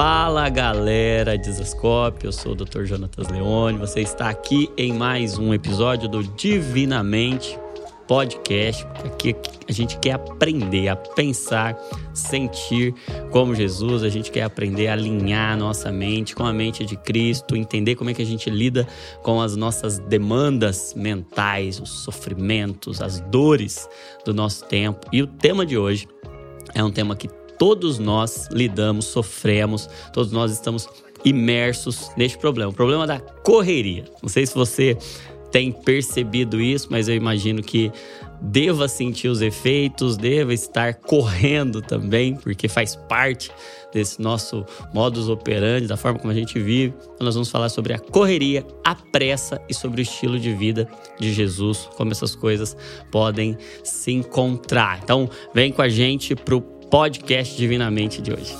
Fala galera Desascope, eu sou o Dr. Jonatas Leone. Você está aqui em mais um episódio do Divinamente Podcast. Aqui a gente quer aprender a pensar, sentir como Jesus, a gente quer aprender a alinhar nossa mente com a mente de Cristo, entender como é que a gente lida com as nossas demandas mentais, os sofrimentos, as dores do nosso tempo. E o tema de hoje é um tema que todos nós lidamos, sofremos, todos nós estamos imersos neste problema, o problema da correria. Não sei se você tem percebido isso, mas eu imagino que deva sentir os efeitos, deva estar correndo também, porque faz parte desse nosso modus operandi, da forma como a gente vive. Então nós vamos falar sobre a correria, a pressa e sobre o estilo de vida de Jesus, como essas coisas podem se encontrar. Então, vem com a gente pro podcast Divinamente de hoje.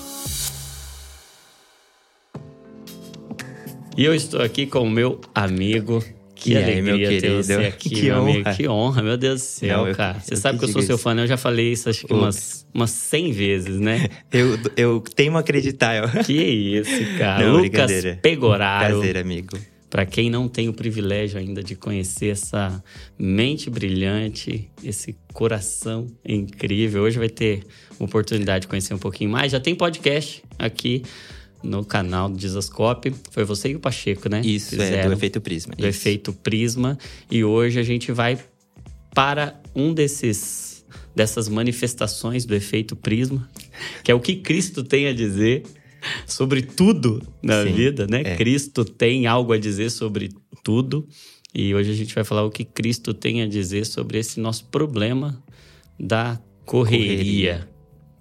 E eu estou aqui com o meu amigo. Que E aí, alegria meu ter querido? você aqui, Que meu amigo. honra. Que honra, meu Deus do céu, Não, eu- cara. Você eu sabe que que eu sou seu isso. fã, né? Eu já falei isso acho que umas, umas 100 vezes, né? Eu, eu teimo acreditar. Eu... que isso, cara. Não, Lucas. Pegoraro. Prazer, amigo. Para quem não tem o privilégio ainda de conhecer essa mente brilhante, esse coração incrível, hoje vai ter oportunidade de conhecer um pouquinho mais. Já tem podcast aqui no canal do Dizascope. Foi você e o Pacheco, né? Isso, é Fizeram do efeito prisma. do Isso. efeito Prisma. E hoje a gente vai para um desses dessas manifestações do efeito Prisma, que é o que Cristo tem a dizer sobre tudo na Sim, vida, né? é. Cristo tem algo a dizer sobre tudo. E hoje a gente vai falar o que Cristo tem a dizer sobre esse nosso problema da correria. Correria.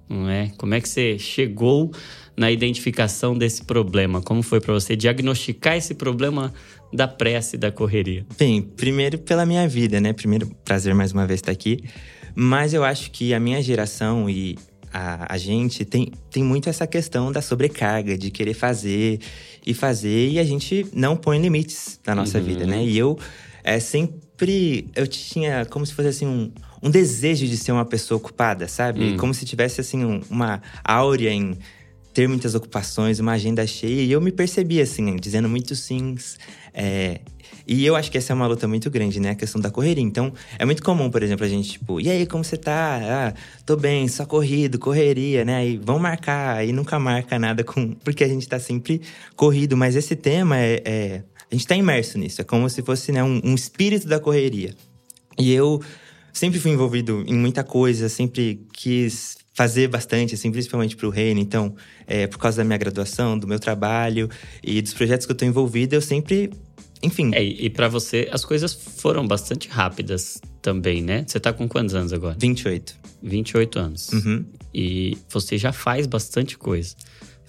Não é? Como é que você chegou na identificação desse problema? Como foi para você diagnosticar esse problema da pressa e da correria? Bem, primeiro pela minha vida, né? Primeiro, prazer mais uma vez estar aqui. Mas eu acho que a minha geração e a, a gente tem, tem muito essa questão da sobrecarga, de querer fazer e fazer, e a gente não põe limites na nossa Uhum. vida, né? E eu é, sempre. Eu tinha como se fosse assim um, um desejo de ser uma pessoa ocupada, sabe? Hum. Como se tivesse assim um- uma áurea em ter muitas ocupações, uma agenda cheia. E eu me percebi assim, dizendo muitos sims. é, e eu acho que essa é uma luta muito grande, né? A questão da correria. Então, é muito comum, por exemplo, a gente, tipo, e aí, como você tá? Ah, tô bem, só corrido, correria, né? E vão marcar, e nunca marca nada com. Porque a gente tá sempre corrido. Mas esse tema é. é- a gente tá imerso nisso. É como se fosse né, um, um espírito da correria. E eu sempre fui envolvido em muita coisa, sempre quis fazer bastante, assim, principalmente pro reino. Então, é, por causa da minha graduação, do meu trabalho e dos projetos que eu tô envolvido, eu sempre. Enfim, É, e para você as coisas foram bastante rápidas também, né? Você tá com quantos anos agora? 28. 28 anos. Uhum. E você já faz bastante coisa.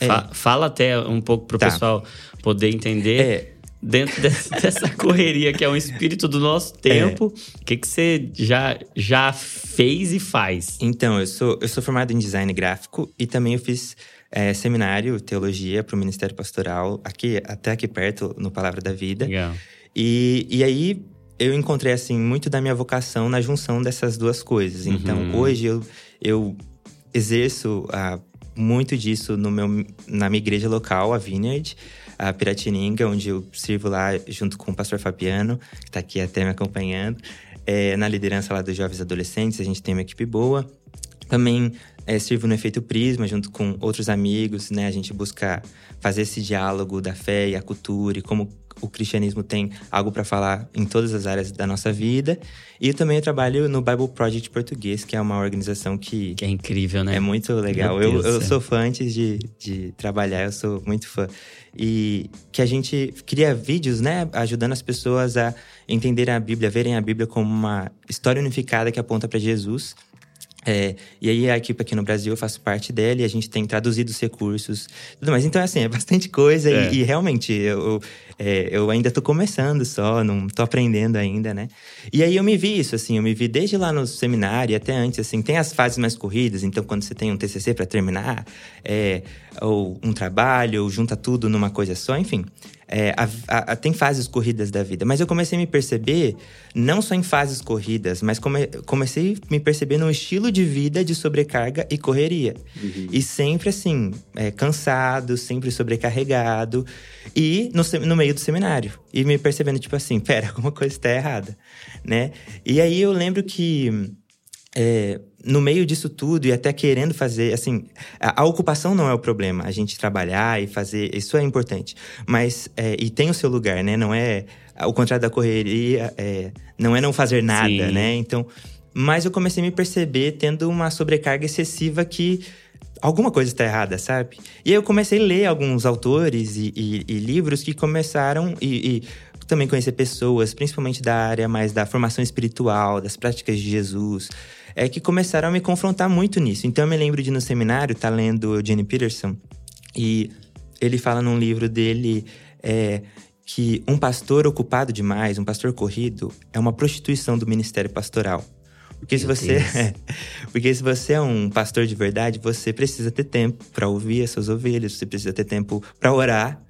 É. Fa- fala até um pouco pro Tá. pessoal poder entender. É, Dentro dessa, dessa correria que é um espírito do nosso É. tempo, o que, que você já, já fez e faz? Então, eu sou, eu sou formado em design gráfico e também eu fiz é, seminário, teologia, para o Ministério Pastoral, aqui, até aqui perto, no Palavra da Vida. Legal. E, e aí eu encontrei, assim, muito da minha vocação na junção dessas duas coisas. Então, Uhum. hoje eu, eu exerço ah, muito disso no meu, na minha igreja local, a Vineyard, a Piratininga, onde eu sirvo lá junto com o pastor Fabiano, que está aqui até me acompanhando. É, na liderança lá dos jovens adolescentes, a gente tem uma equipe boa. Também é, sirvo no Efeito Prisma, junto com outros amigos, né? A gente busca fazer esse diálogo da fé e a cultura e como o cristianismo tem algo para falar em todas as áreas da nossa vida. E também eu trabalho no Bible Project Português, que é uma organização que Que é incrível, né? é muito legal. Eu, eu sou fã antes de, de trabalhar, eu sou muito fã. E que a gente cria vídeos, né? Ajudando as pessoas a entenderem a Bíblia, verem a Bíblia como uma história unificada que aponta para Jesus. É, e aí a equipe aqui no Brasil, eu faço parte dela e a gente tem traduzido os recursos tudo mais. Então, assim, é bastante coisa É. e, e realmente eu, é, eu ainda tô começando só, não tô aprendendo ainda, né? E aí eu me vi isso, assim, eu me vi desde lá no seminário e até antes, assim, tem as fases mais corridas, então quando você tem um TCC para terminar, é, ou um trabalho, ou junta tudo numa coisa só, enfim. É, a, a, tem fases corridas da vida. Mas eu comecei a me perceber, não só em fases corridas, mas come, comecei a me perceber num estilo de vida de sobrecarga e correria. Uhum. E sempre assim, é, cansado, sempre sobrecarregado. E no, no meio do seminário. E me percebendo, tipo assim, pera, alguma coisa está errada, né? E aí eu lembro que é, no meio disso tudo e até querendo fazer, assim, a, a, ocupação não é o problema. A gente trabalhar e fazer, isso é importante. Mas, é, e tem o seu lugar, né? Não é, o contrário da correria, é, não é não fazer nada, Sim. né? Então, mas eu comecei a me perceber tendo uma sobrecarga excessiva que alguma coisa está errada, sabe? E aí eu comecei a ler alguns autores e, e, e livros que começaram e, e também conhecer pessoas, principalmente da área mais da formação espiritual, das práticas de Jesus, é que começaram a me confrontar muito nisso. Então eu me lembro de no seminário estar tá lendo o Jenny Peterson e ele fala num livro dele é, que um pastor ocupado demais, um pastor corrido, é uma prostituição do ministério pastoral. Porque se você, porque se você é um pastor de verdade, você precisa ter tempo para ouvir as suas ovelhas, você precisa ter tempo para orar,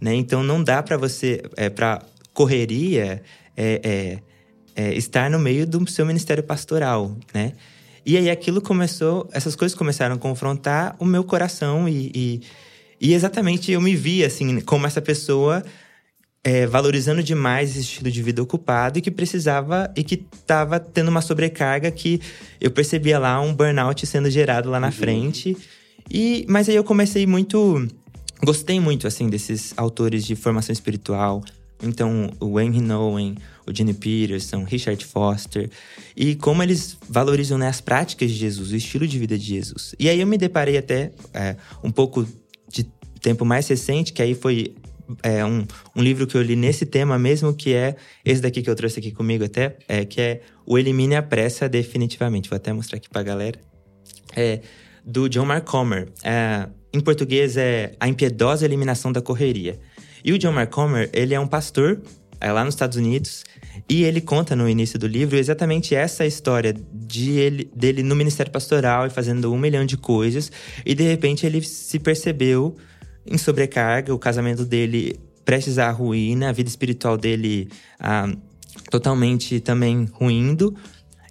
né? Então não dá para você, é, para correria, é, é, estar no meio do seu ministério pastoral, né? E aí aquilo começou, essas coisas começaram a confrontar o meu coração e, e, e exatamente eu me vi assim como essa pessoa é, valorizando demais esse estilo de vida ocupado e que precisava e que estava tendo uma sobrecarga que eu percebia lá um burnout sendo gerado lá na uhum. frente. E mas aí eu comecei muito gostei muito assim desses autores de formação espiritual. Então, o Henry Nowen, o Jenny Peterson, Richard Foster, e como eles valorizam né, as práticas de Jesus, o estilo de vida de Jesus. E aí eu me deparei até é, um pouco de tempo mais recente, que aí foi é, um, um, livro que eu li nesse tema mesmo, que é esse daqui que eu trouxe aqui comigo até, é, que é O Elimine a Pressa Definitivamente. Vou até mostrar aqui pra galera. É, do John Mark Comer. É, em português é A Impiedosa Eliminação da Correria. E o John Mark Comer, ele é um pastor é, lá nos Estados Unidos e ele conta no início do livro exatamente essa história de ele, dele no ministério pastoral e fazendo um milhão de coisas e de repente ele se percebeu em sobrecarga, o casamento dele prestes à ruína, a vida espiritual dele ah, totalmente também ruindo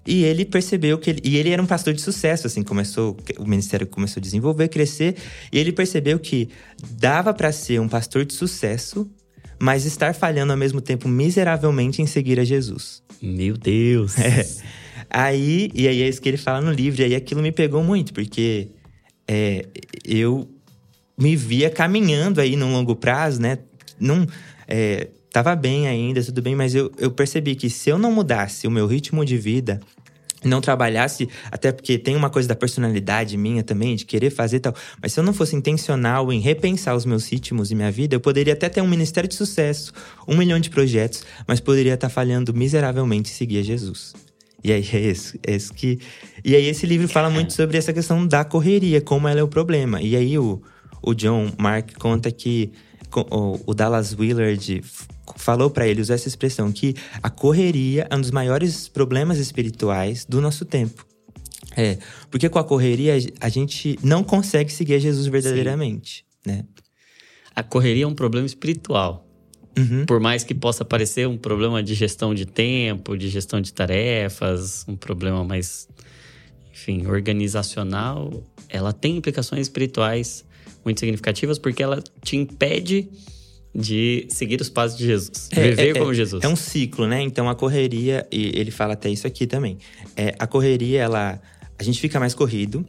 e ele percebeu que ele, e ele era um pastor de sucesso, assim, começou o ministério começou a desenvolver, crescer, e ele percebeu que dava para ser um pastor de sucesso, mas estar falhando ao mesmo tempo miseravelmente em seguir a Jesus. Meu Deus. É. Aí, e aí é isso que ele fala no livro, e aí aquilo me pegou muito, porque é, eu me via caminhando aí num longo prazo, né? Num, é, tava bem ainda, tudo bem, mas eu, eu percebi que se eu não mudasse o meu ritmo de vida, não trabalhasse, até porque tem uma coisa da personalidade minha também, de querer fazer tal. Mas se eu não fosse intencional em repensar os meus ritmos e minha vida, eu poderia até ter um ministério de sucesso, um milhão de projetos, mas poderia estar falhando miseravelmente seguir a Jesus. E aí é isso, é isso que. E aí esse livro fala muito sobre essa questão da correria, como ela é o problema. E aí o, o John Mark conta que o, Dallas Willard falou para ele usar essa expressão que a correria é um dos maiores problemas espirituais do nosso tempo. É, porque com a correria a gente não consegue seguir a Jesus verdadeiramente, Sim. né? A correria é um problema espiritual. Uhum. Por mais que possa parecer um problema de gestão de tempo, de gestão de tarefas, um problema mais, enfim, organizacional, ela tem implicações espirituais muito significativas porque ela te impede de seguir os passos de Jesus, é, viver é, como é, Jesus. É um ciclo, né? Então a correria, e ele fala até isso aqui também. É, a correria, ela, a gente fica mais corrido.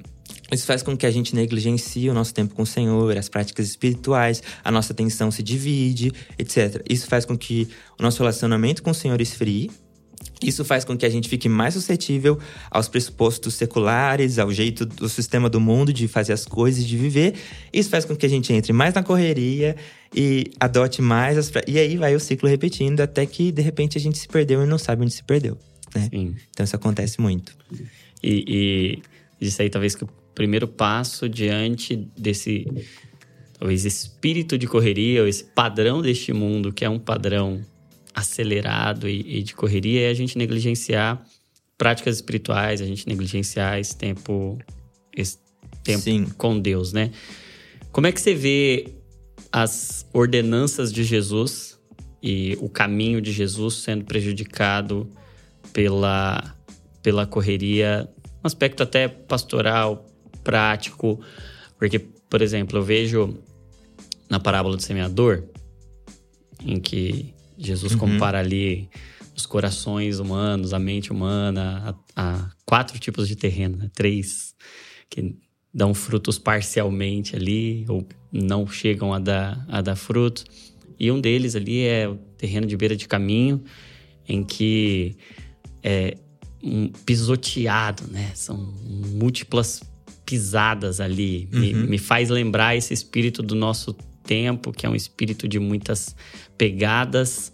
Isso faz com que a gente negligencie o nosso tempo com o Senhor, as práticas espirituais, a nossa atenção se divide, etc. Isso faz com que o nosso relacionamento com o Senhor esfrie, isso faz com que a gente fique mais suscetível aos pressupostos seculares, ao jeito do sistema do mundo de fazer as coisas, de viver. Isso faz com que a gente entre mais na correria e adote mais as. E aí vai o ciclo repetindo até que de repente a gente se perdeu e não sabe onde se perdeu. Né? Então isso acontece muito. E, e isso aí talvez que o primeiro passo diante desse talvez espírito de correria, ou esse padrão deste mundo, que é um padrão acelerado e, e de correria é a gente negligenciar práticas espirituais, a gente negligenciar esse tempo, esse tempo Sim. com Deus, né? Como é que você vê as ordenanças de Jesus e o caminho de Jesus sendo prejudicado pela, pela correria, um aspecto até pastoral, prático, porque, por exemplo, eu vejo na parábola do semeador, em que Jesus uhum. compara ali os corações humanos, a mente humana, a, a quatro tipos de terreno, né? três que dão frutos parcialmente ali, ou não chegam a dar, a dar frutos. E um deles ali é o terreno de beira de caminho, em que é um pisoteado, né? São múltiplas pisadas ali. Uhum. Me, me faz lembrar esse espírito do nosso tempo, que é um espírito de muitas pegadas,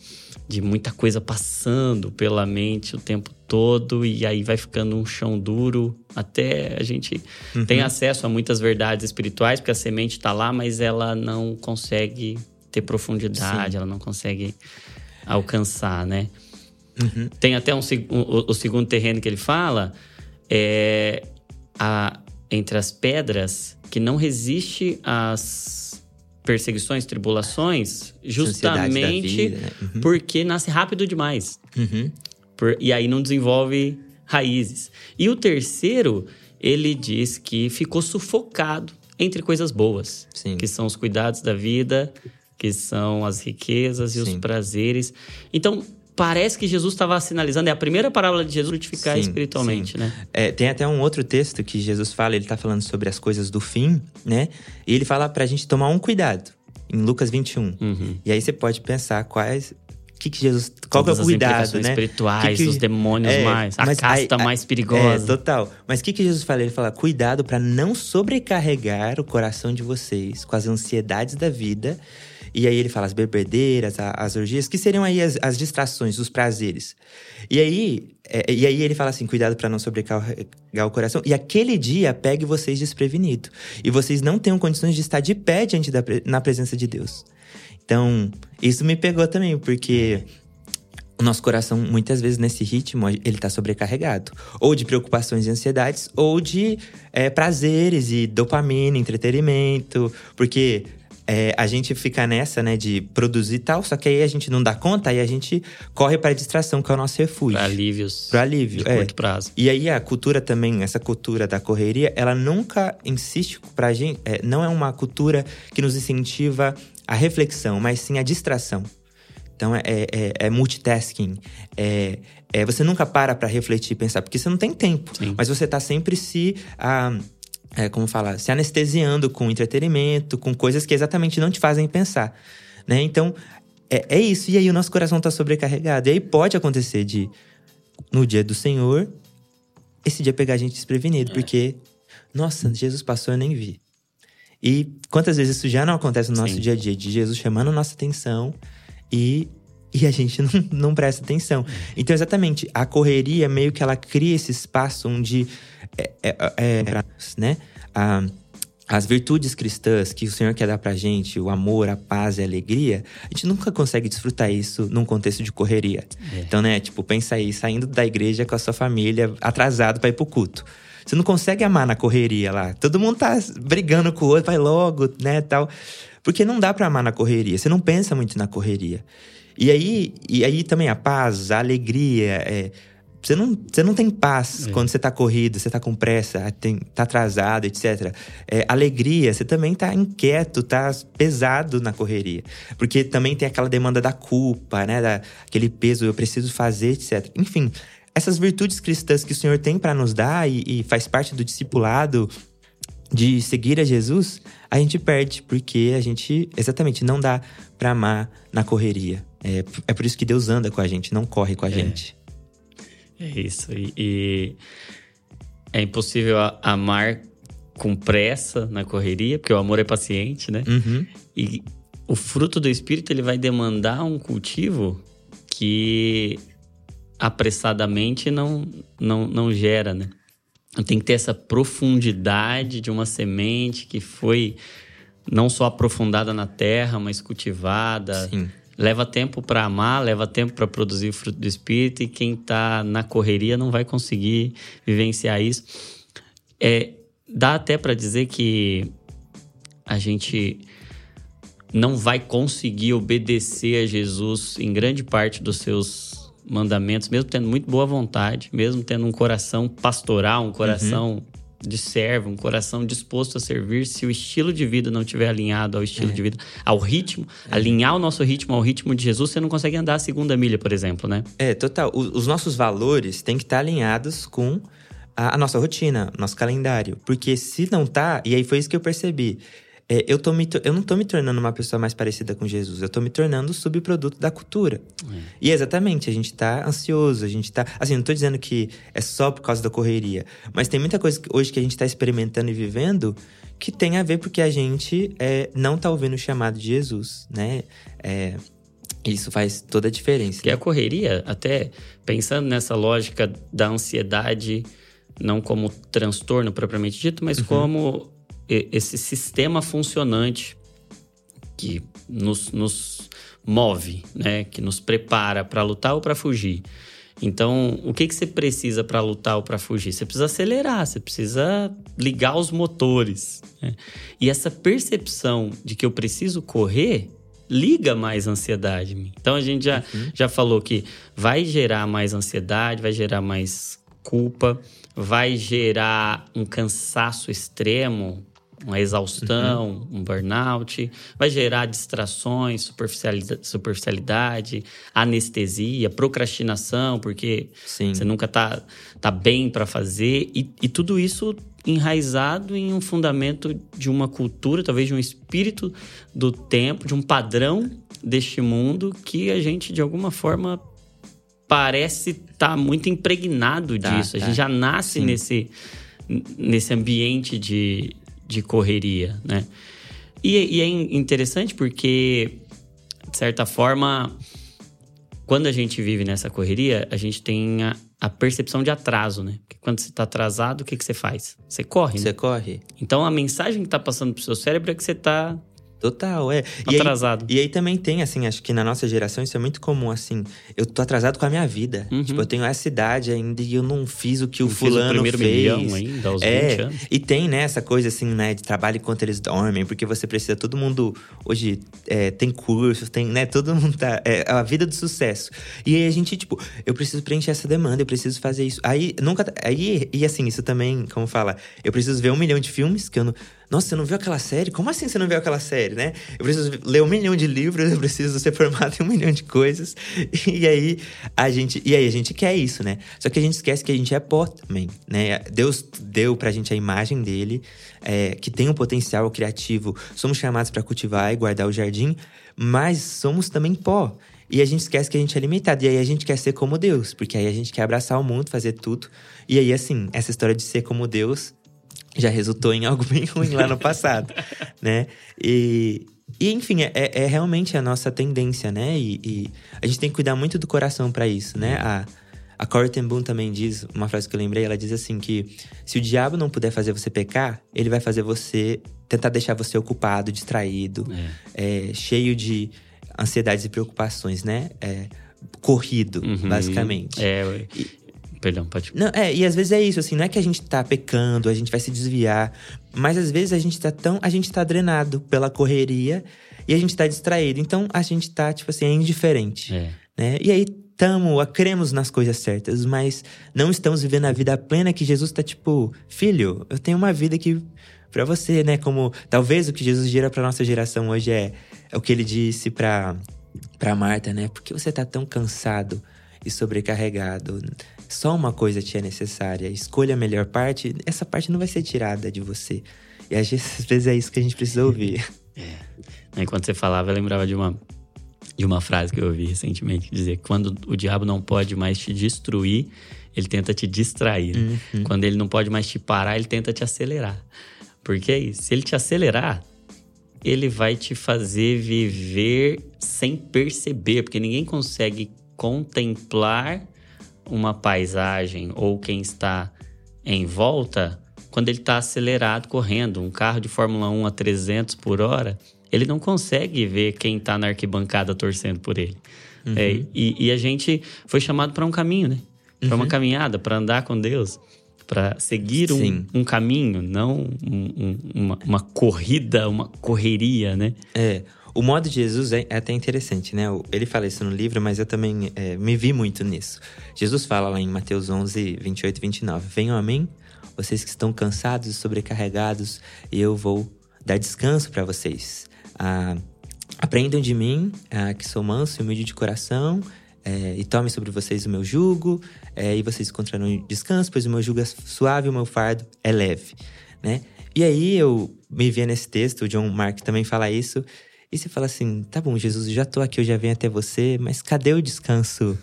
de muita coisa passando pela mente o tempo todo, e aí vai ficando um chão duro. Até a gente uhum. tem acesso a muitas verdades espirituais, porque a semente está lá, mas ela não consegue ter profundidade, Sim. ela não consegue alcançar, né? Uhum. Tem até um, o, o, segundo terreno que ele fala, é a, entre as pedras, que não resiste às perseguições, tribulações, justamente vida, né? uhum. porque nasce rápido demais. Uhum. Por, e aí não desenvolve raízes. E o terceiro, ele diz que ficou sufocado entre coisas boas, Sim. que são os cuidados da vida, que são as riquezas e Sim. os prazeres. Então, parece que Jesus estava sinalizando, é a primeira parábola de Jesus frutificar sim, espiritualmente, sim. né? É, tem até um outro texto que Jesus fala, ele está falando sobre as coisas do fim, né? E ele fala para a gente tomar um cuidado, em Lucas 21. Uhum. E aí você pode pensar quais. Que que Jesus, qual Todas que é o cuidado, né? espirituais, que que, os demônios é, mais, a casta aí, mais perigosa. É, total. Mas o que, que Jesus fala? Ele fala: cuidado para não sobrecarregar o coração de vocês com as ansiedades da vida e aí ele fala as bebedeiras, as orgias, que seriam aí as, as distrações, os prazeres. E aí, é, e aí ele fala assim: cuidado para não sobrecarregar o coração. E aquele dia pegue vocês desprevenido. E vocês não tenham condições de estar de pé diante da, na presença de Deus. Então, isso me pegou também, porque o nosso coração, muitas vezes, nesse ritmo, ele tá sobrecarregado. Ou de preocupações e ansiedades, ou de é, prazeres e dopamina, entretenimento. Porque é, a gente fica nessa, né, de produzir tal, só que aí a gente não dá conta, aí a gente corre para a distração, que é o nosso refúgio. Para alívios. Para alívio, de é. curto prazo. E aí a cultura também, essa cultura da correria, ela nunca insiste pra gente, é, não é uma cultura que nos incentiva a reflexão, mas sim a distração. Então é, é, é multitasking, é, é, você nunca para para refletir e pensar, porque você não tem tempo. Sim. Mas você tá sempre se. Ah, é, como falar, se anestesiando com entretenimento, com coisas que exatamente não te fazem pensar, né? Então, é, é isso. E aí o nosso coração está sobrecarregado. E aí pode acontecer de, no dia do Senhor, esse dia pegar a gente desprevenido, é. porque, nossa, Jesus passou, eu nem vi. E quantas vezes isso já não acontece no nosso Sim. dia a dia, de Jesus chamando nossa atenção e e a gente não, não presta atenção. Então, exatamente, a correria meio que ela cria esse espaço onde é, é, é, né? A, as virtudes cristãs que o Senhor quer dar pra gente, o amor, a paz e a alegria, a gente nunca consegue desfrutar isso num contexto de correria. É. Então, né, tipo, pensa aí, saindo da igreja com a sua família, atrasado para ir pro culto. Você não consegue amar na correria lá. Todo mundo tá brigando com o outro, vai logo, né, tal. Porque não dá para amar na correria. Você não pensa muito na correria. E aí, e aí também a paz, a alegria, é, você não, você não tem paz é. quando você tá corrido, você tá com pressa, tem, tá atrasado, etc. É, alegria, você também tá inquieto, tá pesado na correria. Porque também tem aquela demanda da culpa, né? Da, aquele peso, eu preciso fazer, etc. Enfim, essas virtudes cristãs que o Senhor tem para nos dar e, e faz parte do discipulado de seguir a Jesus, a gente perde, porque a gente exatamente não dá para amar na correria. É, é por isso que Deus anda com a gente, não corre com a é. gente. É isso. E, e, é impossível amar com pressa na correria, porque o amor é paciente, né? Uhum. E o fruto do Espírito ele vai demandar um cultivo que apressadamente não, não, não gera, né? Tem que ter essa profundidade de uma semente que foi não só aprofundada na terra, mas cultivada. Sim leva tempo para amar, leva tempo para produzir o fruto do espírito e quem está na correria não vai conseguir vivenciar isso. É, dá até para dizer que a gente não vai conseguir obedecer a Jesus em grande parte dos seus mandamentos, mesmo tendo muito boa vontade, mesmo tendo um coração pastoral, um coração uhum. De servo, um coração disposto a servir, se o estilo de vida não estiver alinhado ao estilo é. de vida, ao ritmo, é. alinhar o nosso ritmo ao ritmo de Jesus, você não consegue andar a segunda milha, por exemplo, né? É, total. os nossos valores têm que estar alinhados com a, a nossa rotina, nosso calendário. Porque se não tá, e aí foi isso que eu percebi é, eu, tô me, eu não tô me tornando uma pessoa mais parecida com Jesus, eu tô me tornando subproduto da cultura. É. E exatamente, a gente tá ansioso, a gente tá. Assim, não tô dizendo que é só por causa da correria, mas tem muita coisa que, hoje que a gente tá experimentando e vivendo que tem a ver porque a gente é, não tá ouvindo o chamado de Jesus, né? É, isso faz toda a diferença. E a correria, até pensando nessa lógica da ansiedade, não como transtorno propriamente dito, mas uhum. como esse sistema funcionante que nos, nos move, né? Que nos prepara para lutar ou para fugir. Então, o que, que você precisa para lutar ou para fugir? Você precisa acelerar, você precisa ligar os motores. Né? E essa percepção de que eu preciso correr liga mais ansiedade. Então, a gente já, uhum. já falou que vai gerar mais ansiedade, vai gerar mais culpa, vai gerar um cansaço extremo uma exaustão, uhum. um burnout, vai gerar distrações, superficialidade, superficialidade anestesia, procrastinação, porque Sim. você nunca tá, tá bem para fazer, e, e tudo isso enraizado em um fundamento de uma cultura, talvez de um espírito do tempo, de um padrão deste mundo que a gente de alguma forma parece estar tá muito impregnado tá, disso. Tá. A gente já nasce nesse nesse ambiente de, de correria, né? E, e é interessante porque, de certa forma, quando a gente vive nessa correria, a gente tem a, a percepção de atraso, né? Porque quando você está atrasado, o que, que você faz? Você corre, Você né? corre. Então a mensagem que está passando pro seu cérebro é que você está Total, é. E atrasado. Aí, e aí também tem, assim, acho que na nossa geração isso é muito comum, assim. Eu tô atrasado com a minha vida. Uhum. Tipo, eu tenho essa idade ainda e eu não fiz o que o fulano fiz o fez. Milhão ainda, aos é, 20 anos. E tem, né, essa coisa, assim, né, de trabalho enquanto eles dormem, porque você precisa, todo mundo hoje é, tem cursos, tem, né, todo mundo tá. É a vida do sucesso. E aí a gente, tipo, eu preciso preencher essa demanda, eu preciso fazer isso. Aí nunca. Aí, e assim, isso também, como fala, eu preciso ver um milhão de filmes que eu não nossa, você não viu aquela série? Como assim você não viu aquela série, né? Eu preciso ler um milhão de livros, eu preciso ser formado em um milhão de coisas. E aí a gente, e aí a gente quer isso, né? Só que a gente esquece que a gente é pó também, né? Deus deu pra gente a imagem dele, é, que tem um potencial criativo. Somos chamados para cultivar e guardar o jardim, mas somos também pó. E a gente esquece que a gente é limitado. E aí a gente quer ser como Deus, porque aí a gente quer abraçar o mundo, fazer tudo. E aí, assim, essa história de ser como Deus já resultou em algo bem ruim lá no passado, né? E, e enfim, é, é, realmente a nossa tendência, né? E, e, a gente tem que cuidar muito do coração para isso, né? A, a Corey Ten Boom também diz, uma frase que eu lembrei, ela diz assim que se o diabo não puder fazer você pecar, ele vai fazer você tentar deixar você ocupado, distraído, é. É, cheio de ansiedades e preocupações, né? É, corrido, uhum. basicamente. É, e, Perdão, pode. Não, é, e às vezes é isso, assim, não é que a gente tá pecando, a gente vai se desviar, mas às vezes a gente tá tão. A gente tá drenado pela correria e a gente tá distraído. Então a gente tá, tipo assim, é indiferente. É. Né? E aí tamo, cremos nas coisas certas, mas não estamos vivendo a vida plena que Jesus tá tipo, filho, eu tenho uma vida que para você, né? Como talvez o que Jesus gira para nossa geração hoje é, é o que ele disse para para Marta, né? Por que você tá tão cansado e sobrecarregado? Só uma coisa te é necessária. Escolha a melhor parte, essa parte não vai ser tirada de você. E às vezes é isso que a gente precisa ouvir. É. Enquanto você falava, eu lembrava de uma, de uma frase que eu ouvi recentemente, que dizia quando o diabo não pode mais te destruir, ele tenta te distrair. Uhum. Quando ele não pode mais te parar, ele tenta te acelerar. Porque é. Se ele te acelerar, ele vai te fazer viver sem perceber, porque ninguém consegue contemplar uma paisagem ou quem está em volta, quando ele está acelerado correndo, um carro de Fórmula 1 a 300 por hora, ele não consegue ver quem está na arquibancada torcendo por ele. Uhum. É, e, e, a gente foi chamado para um caminho, né? Para uma uhum. caminhada, para andar com Deus, para seguir um, um, caminho, não um, um, uma, uma corrida, uma correria, né? É. O modo de Jesus é, é até interessante, né? Ele fala isso no livro, mas eu também é, me vi muito nisso. Jesus fala lá em Mateus 11, 28 e 29. Venham a mim, vocês que estão cansados e sobrecarregados, e eu vou dar descanso para vocês. Ah, aprendam de mim, ah, que sou manso e humilde de coração, é, e tomem sobre vocês o meu jugo, é, e vocês encontrarão descanso, pois o meu jugo é suave e o meu fardo é leve, né? E aí eu me via nesse texto, o John Mark também fala isso, e você fala assim: tá bom, Jesus, já tô aqui, eu já venho até você, mas cadê o descanso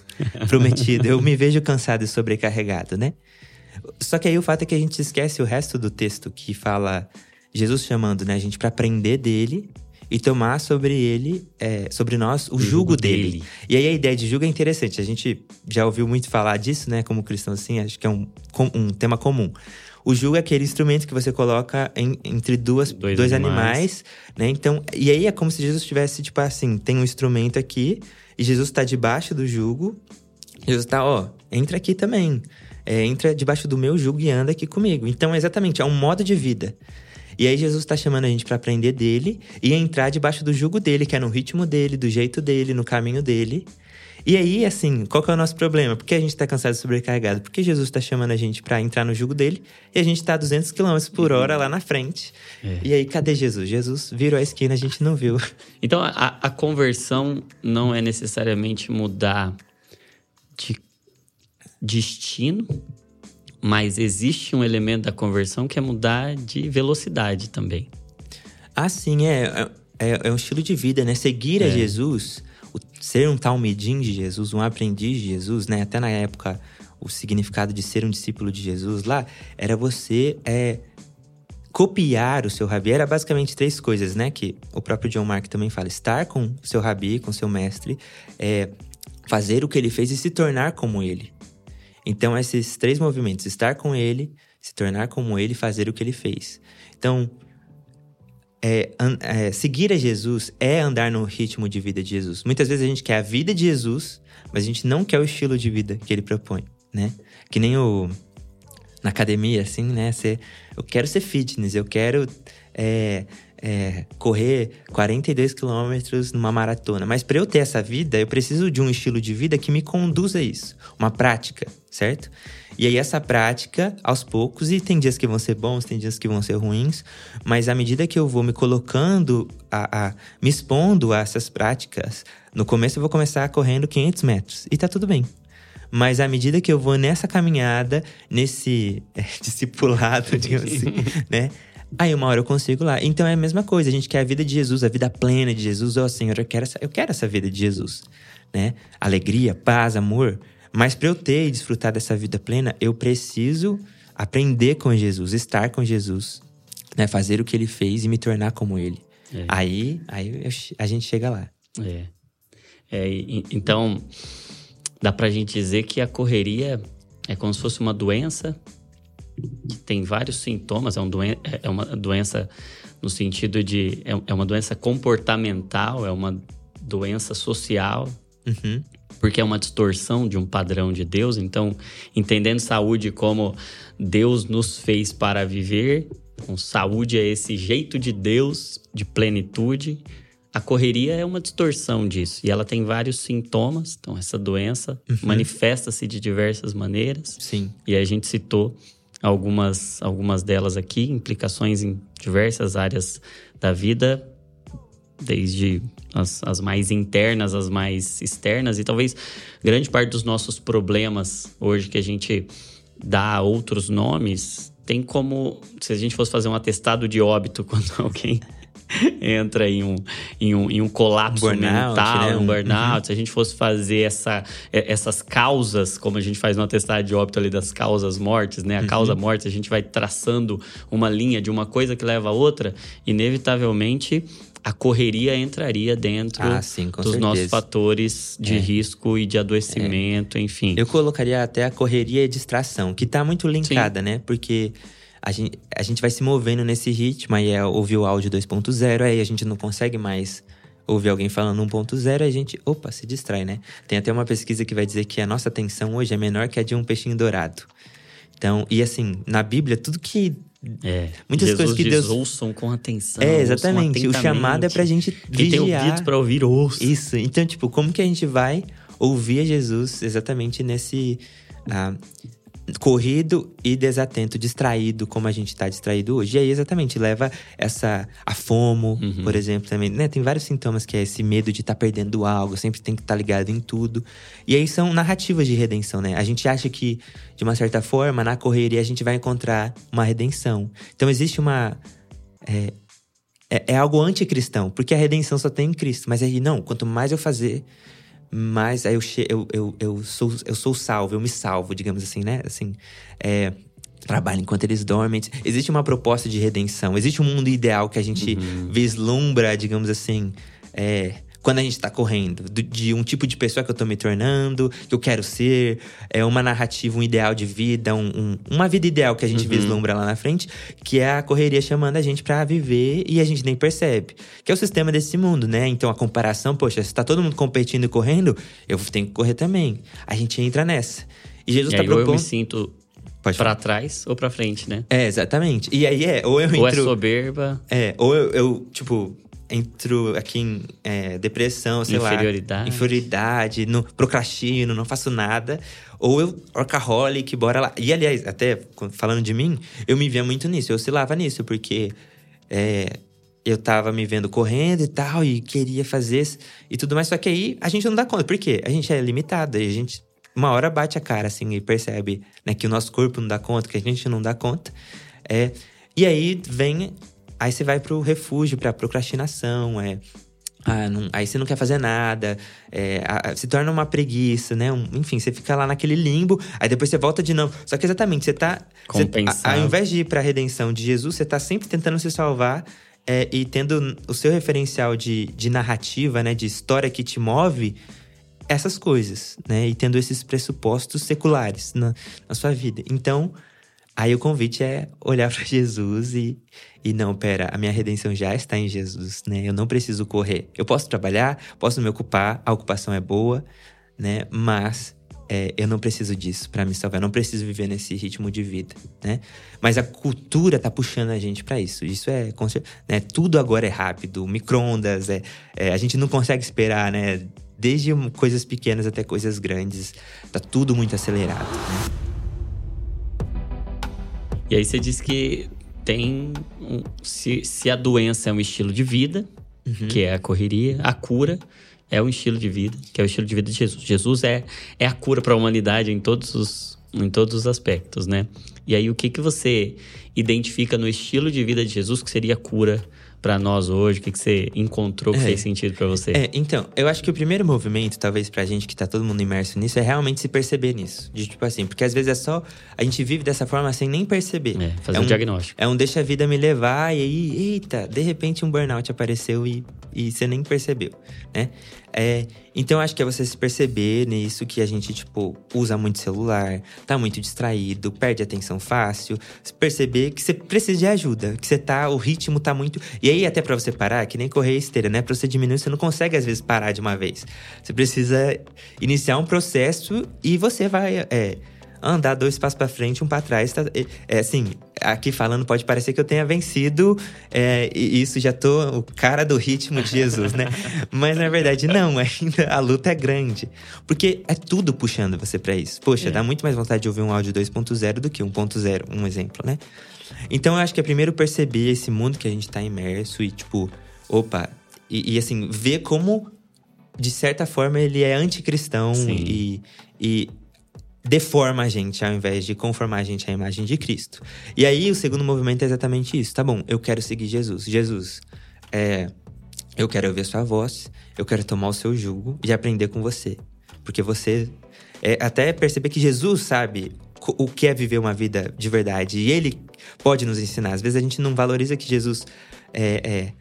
prometido? eu me vejo cansado e sobrecarregado, né? Só que aí o fato é que a gente esquece o resto do texto que fala Jesus chamando né, a gente para aprender dele e tomar sobre ele, é, sobre nós, o, o jugo, jugo dele. dele. E aí a ideia de jugo é interessante. A gente já ouviu muito falar disso, né? Como cristão, assim, acho que é um, um tema comum. O jugo é aquele instrumento que você coloca em, entre duas, dois, dois animais. animais. né? Então, e aí é como se Jesus tivesse, tipo assim, tem um instrumento aqui, e Jesus está debaixo do jugo. Jesus está, ó, entra aqui também. É, entra debaixo do meu jugo e anda aqui comigo. Então, exatamente, é um modo de vida. E aí Jesus está chamando a gente para aprender dele e entrar debaixo do jugo dele, que é no ritmo dele, do jeito dele, no caminho dele. E aí, assim, qual que é o nosso problema? Por que a gente está cansado e sobrecarregado? Porque Jesus está chamando a gente para entrar no jugo dele e a gente está a 200 km por hora lá na frente. É. E aí, cadê Jesus? Jesus virou a esquina, a gente não viu. Então, a, a conversão não é necessariamente mudar de destino, mas existe um elemento da conversão que é mudar de velocidade também. Ah, sim, é. É, é um estilo de vida, né? Seguir é. a Jesus, ser um talmidim de Jesus, um aprendiz de Jesus, né? Até na época, o significado de ser um discípulo de Jesus lá era você é, copiar o seu rabi. Era basicamente três coisas, né? Que o próprio John Mark também fala: estar com o seu rabi, com o seu mestre, é, fazer o que ele fez e se tornar como ele. Então, esses três movimentos, estar com ele, se tornar como ele, fazer o que ele fez. Então, é, é, seguir a Jesus é andar no ritmo de vida de Jesus. Muitas vezes a gente quer a vida de Jesus, mas a gente não quer o estilo de vida que ele propõe, né? Que nem o na academia, assim, né? Você, eu quero ser fitness, eu quero é, é, correr 42 quilômetros numa maratona. Mas para eu ter essa vida, eu preciso de um estilo de vida que me conduza a isso. Uma prática, certo? E aí essa prática, aos poucos, e tem dias que vão ser bons, tem dias que vão ser ruins, mas à medida que eu vou me colocando, a, a me expondo a essas práticas, no começo eu vou começar correndo 500 metros. E tá tudo bem. Mas à medida que eu vou nessa caminhada, nesse é, discipulado, digamos assim, né? Aí uma hora eu consigo lá. Então é a mesma coisa, a gente quer a vida de Jesus, a vida plena de Jesus. Ó oh, Senhor, eu quero, essa, eu quero essa vida de Jesus, né? Alegria, paz, amor. Mas para eu ter e desfrutar dessa vida plena, eu preciso aprender com Jesus, estar com Jesus, né? Fazer o que ele fez e me tornar como ele. É. Aí, aí eu, a gente chega lá. É. é então, dá pra gente dizer que a correria é como se fosse uma doença que tem vários sintomas, é, um doen é, é uma doença no sentido de. É, é uma doença comportamental, é uma doença social. Uhum. Porque é uma distorção de um padrão de Deus. Então, entendendo saúde como Deus nos fez para viver, então, saúde é esse jeito de Deus, de plenitude. A correria é uma distorção disso. E ela tem vários sintomas. Então, essa doença uhum. manifesta-se de diversas maneiras. Sim. E a gente citou algumas, algumas delas aqui, implicações em diversas áreas da vida, desde as, as mais internas, as mais externas, e talvez grande parte dos nossos problemas hoje que a gente dá outros nomes, tem como se a gente fosse fazer um atestado de óbito quando alguém entra em um, em um, em um colapso burnout, mental, né? um burnout. Uhum. Se a gente fosse fazer essa, essas causas, como a gente faz no atestado de óbito ali das causas mortes, né? A uhum. causa morte, a gente vai traçando uma linha de uma coisa que leva a outra, inevitavelmente a correria entraria dentro ah, sim, dos certeza. nossos fatores de é. risco e de adoecimento, é. enfim. Eu colocaria até a correria e distração, que está muito linkada, sim. né? Porque a gente, a gente vai se movendo nesse ritmo, aí é ouvir o áudio 2.0, aí a gente não consegue mais ouvir alguém falando 1.0, a gente, opa, se distrai, né? Tem até uma pesquisa que vai dizer que a nossa atenção hoje é menor que a de um peixinho dourado. Então, e assim, na Bíblia, tudo que É. Muitas Jesus coisas que diz, Deus- ouçam com atenção. É, exatamente. O chamado é pra gente Quem tem vigiar. ouvidos pra ouvir, ouça. Isso. Então, tipo, como que a gente vai ouvir a Jesus exatamente nesse ah, corrido e desatento, distraído, como a gente tá distraído hoje? E aí, exatamente, leva essa. a fomo, Uhum. por exemplo, também. Né? Tem vários sintomas que é esse medo de estar perdendo algo, sempre tem que estar ligado em tudo. E aí são narrativas de redenção, né? A gente acha que, de uma certa forma, na correria a gente vai encontrar uma redenção. Então, existe uma. é, é, é algo anticristão, porque a redenção só tem em Cristo. Mas aí, não, quanto mais eu fazer, mais aí eu, eu, eu, eu, sou, eu sou salvo, eu me salvo, digamos assim, né? Assim, é, trabalho enquanto eles dormem. Existe uma proposta de redenção, existe um mundo ideal que a gente vislumbra, digamos assim, é, quando a gente tá correndo, do- de um tipo de pessoa que eu tô me tornando, que eu quero ser, é uma narrativa, um ideal de vida, um- um- uma vida ideal que a gente vislumbra lá na frente, que é a correria chamando a gente pra viver e a gente nem percebe. Que é o sistema desse mundo, né? Então a comparação, poxa, se tá todo mundo competindo e correndo, eu tenho que correr também. A gente entra nessa. E Jesus E tá ou eu me propondo. sinto falar. trás ou pra frente, né? É, exatamente. E aí é, ou eu Ou é entro. soberba, É, ou eu, eu, tipo, entro aqui em é, depressão, sei lá. Inferioridade. Inferioridade, não, procrastino, não faço nada. Ou eu, workaholic, bora lá. E aliás, até falando de mim, eu me via muito nisso, eu oscilava nisso, porque é, eu tava me vendo correndo e tal, e queria fazer e tudo mais. Só que aí a gente não dá conta. Por quê? A gente é limitado, e a gente. Uma hora bate a cara, assim, e percebe né, que o nosso corpo não dá conta, que a gente não dá conta. É, e aí vem. Aí você vai pro refúgio, pra procrastinação, é. ah, não- aí você não quer fazer nada, é, a- se torna uma preguiça, né? Um- enfim, você fica lá naquele limbo, aí depois você volta de novo. Só que exatamente, você tá. você- a- ao invés de ir pra redenção de Jesus, você tá sempre tentando se salvar é, e tendo o seu referencial de, de narrativa, né? De história que te move essas coisas, né? E tendo esses pressupostos seculares na, na sua vida. Então, aí o convite é olhar para Jesus e, e não, pera, a minha redenção já está em Jesus, né? Eu não preciso correr. Eu posso trabalhar, posso me ocupar, a ocupação é boa, né? Mas é, eu não preciso disso para me salvar. Eu não preciso viver nesse ritmo de vida, né? Mas a cultura tá puxando a gente para isso. Isso é, né? Tudo agora é rápido, micro-ondas, é, é, a gente não consegue esperar, né? Desde coisas pequenas até coisas grandes, tá tudo muito acelerado, né? E aí você diz que tem. um- se, se a doença é um estilo de vida, Uhum. que é a correria, a cura é um estilo de vida, que é o estilo de vida de Jesus. Jesus é, é a cura para a humanidade em todos os, em todos os aspectos, né? E aí o que, que você identifica no estilo de vida de Jesus que seria a cura para nós hoje? O que, que você encontrou que É. fez sentido para você? É, então, eu acho que o primeiro movimento, talvez pra gente que tá todo mundo imerso nisso, é realmente se perceber nisso. De tipo assim, porque às vezes é só. A gente vive dessa forma sem nem perceber. É, fazer é o um, diagnóstico. É um deixa a vida me levar, e aí, eita, de repente um burnout apareceu e, e você nem percebeu, né? É, então acho que é você se perceber nisso que a gente, tipo, usa muito celular, tá muito distraído, perde atenção fácil. Se perceber que você precisa de ajuda, que você tá, o ritmo tá muito. E aí, até pra você parar, que nem correr esteira, né? Pra você diminuir, você não consegue, às vezes, parar de uma vez. Você precisa iniciar um processo e você vai. É, andar dois passos pra frente, um pra trás. Tá, é, é, assim, aqui falando pode parecer que eu tenha vencido é, e isso já tô o cara do ritmo de Jesus, né? Mas na verdade não, ainda a luta é grande. Porque é tudo puxando você pra isso. Poxa, É. dá muito mais vontade de ouvir um áudio 2.0 do que 1.0, um exemplo, né? Então eu acho que é primeiro perceber esse mundo que a gente tá imerso e tipo, opa, e, e, assim, ver como de certa forma ele é anticristão Sim. e, e deforma a gente ao invés de conformar a gente à imagem de Cristo. E aí o segundo movimento é exatamente isso. Tá bom, eu quero seguir Jesus. Jesus, é, eu quero ouvir a sua voz, eu quero tomar o seu jugo e aprender com você. Porque você. é, até perceber que Jesus sabe o que é viver uma vida de verdade. E ele pode nos ensinar. Às vezes a gente não valoriza que Jesus é, é,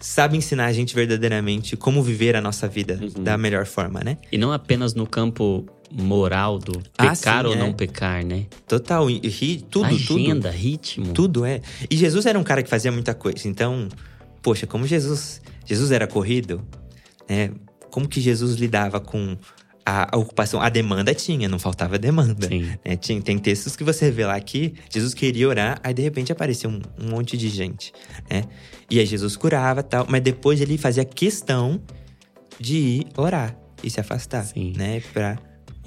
sabe ensinar a gente verdadeiramente como viver a nossa vida Uhum. da melhor forma, né? E não apenas no campo moral do Ah, pecar sim, ou é. não pecar, né? Total, ri- tudo, Agenda, ritmo. tudo. Tudo é. E Jesus era um cara que fazia muita coisa. Então, poxa, como Jesus. Jesus era corrido, né? Como que Jesus lidava com a, a ocupação, a demanda tinha, não faltava demanda. Sim. né? Tinha, tem textos que você vê lá que Jesus queria orar, aí de repente apareceu um, um monte de gente, né? E aí Jesus curava tal, mas depois ele fazia questão de ir orar e se afastar, Sim. né? Pra...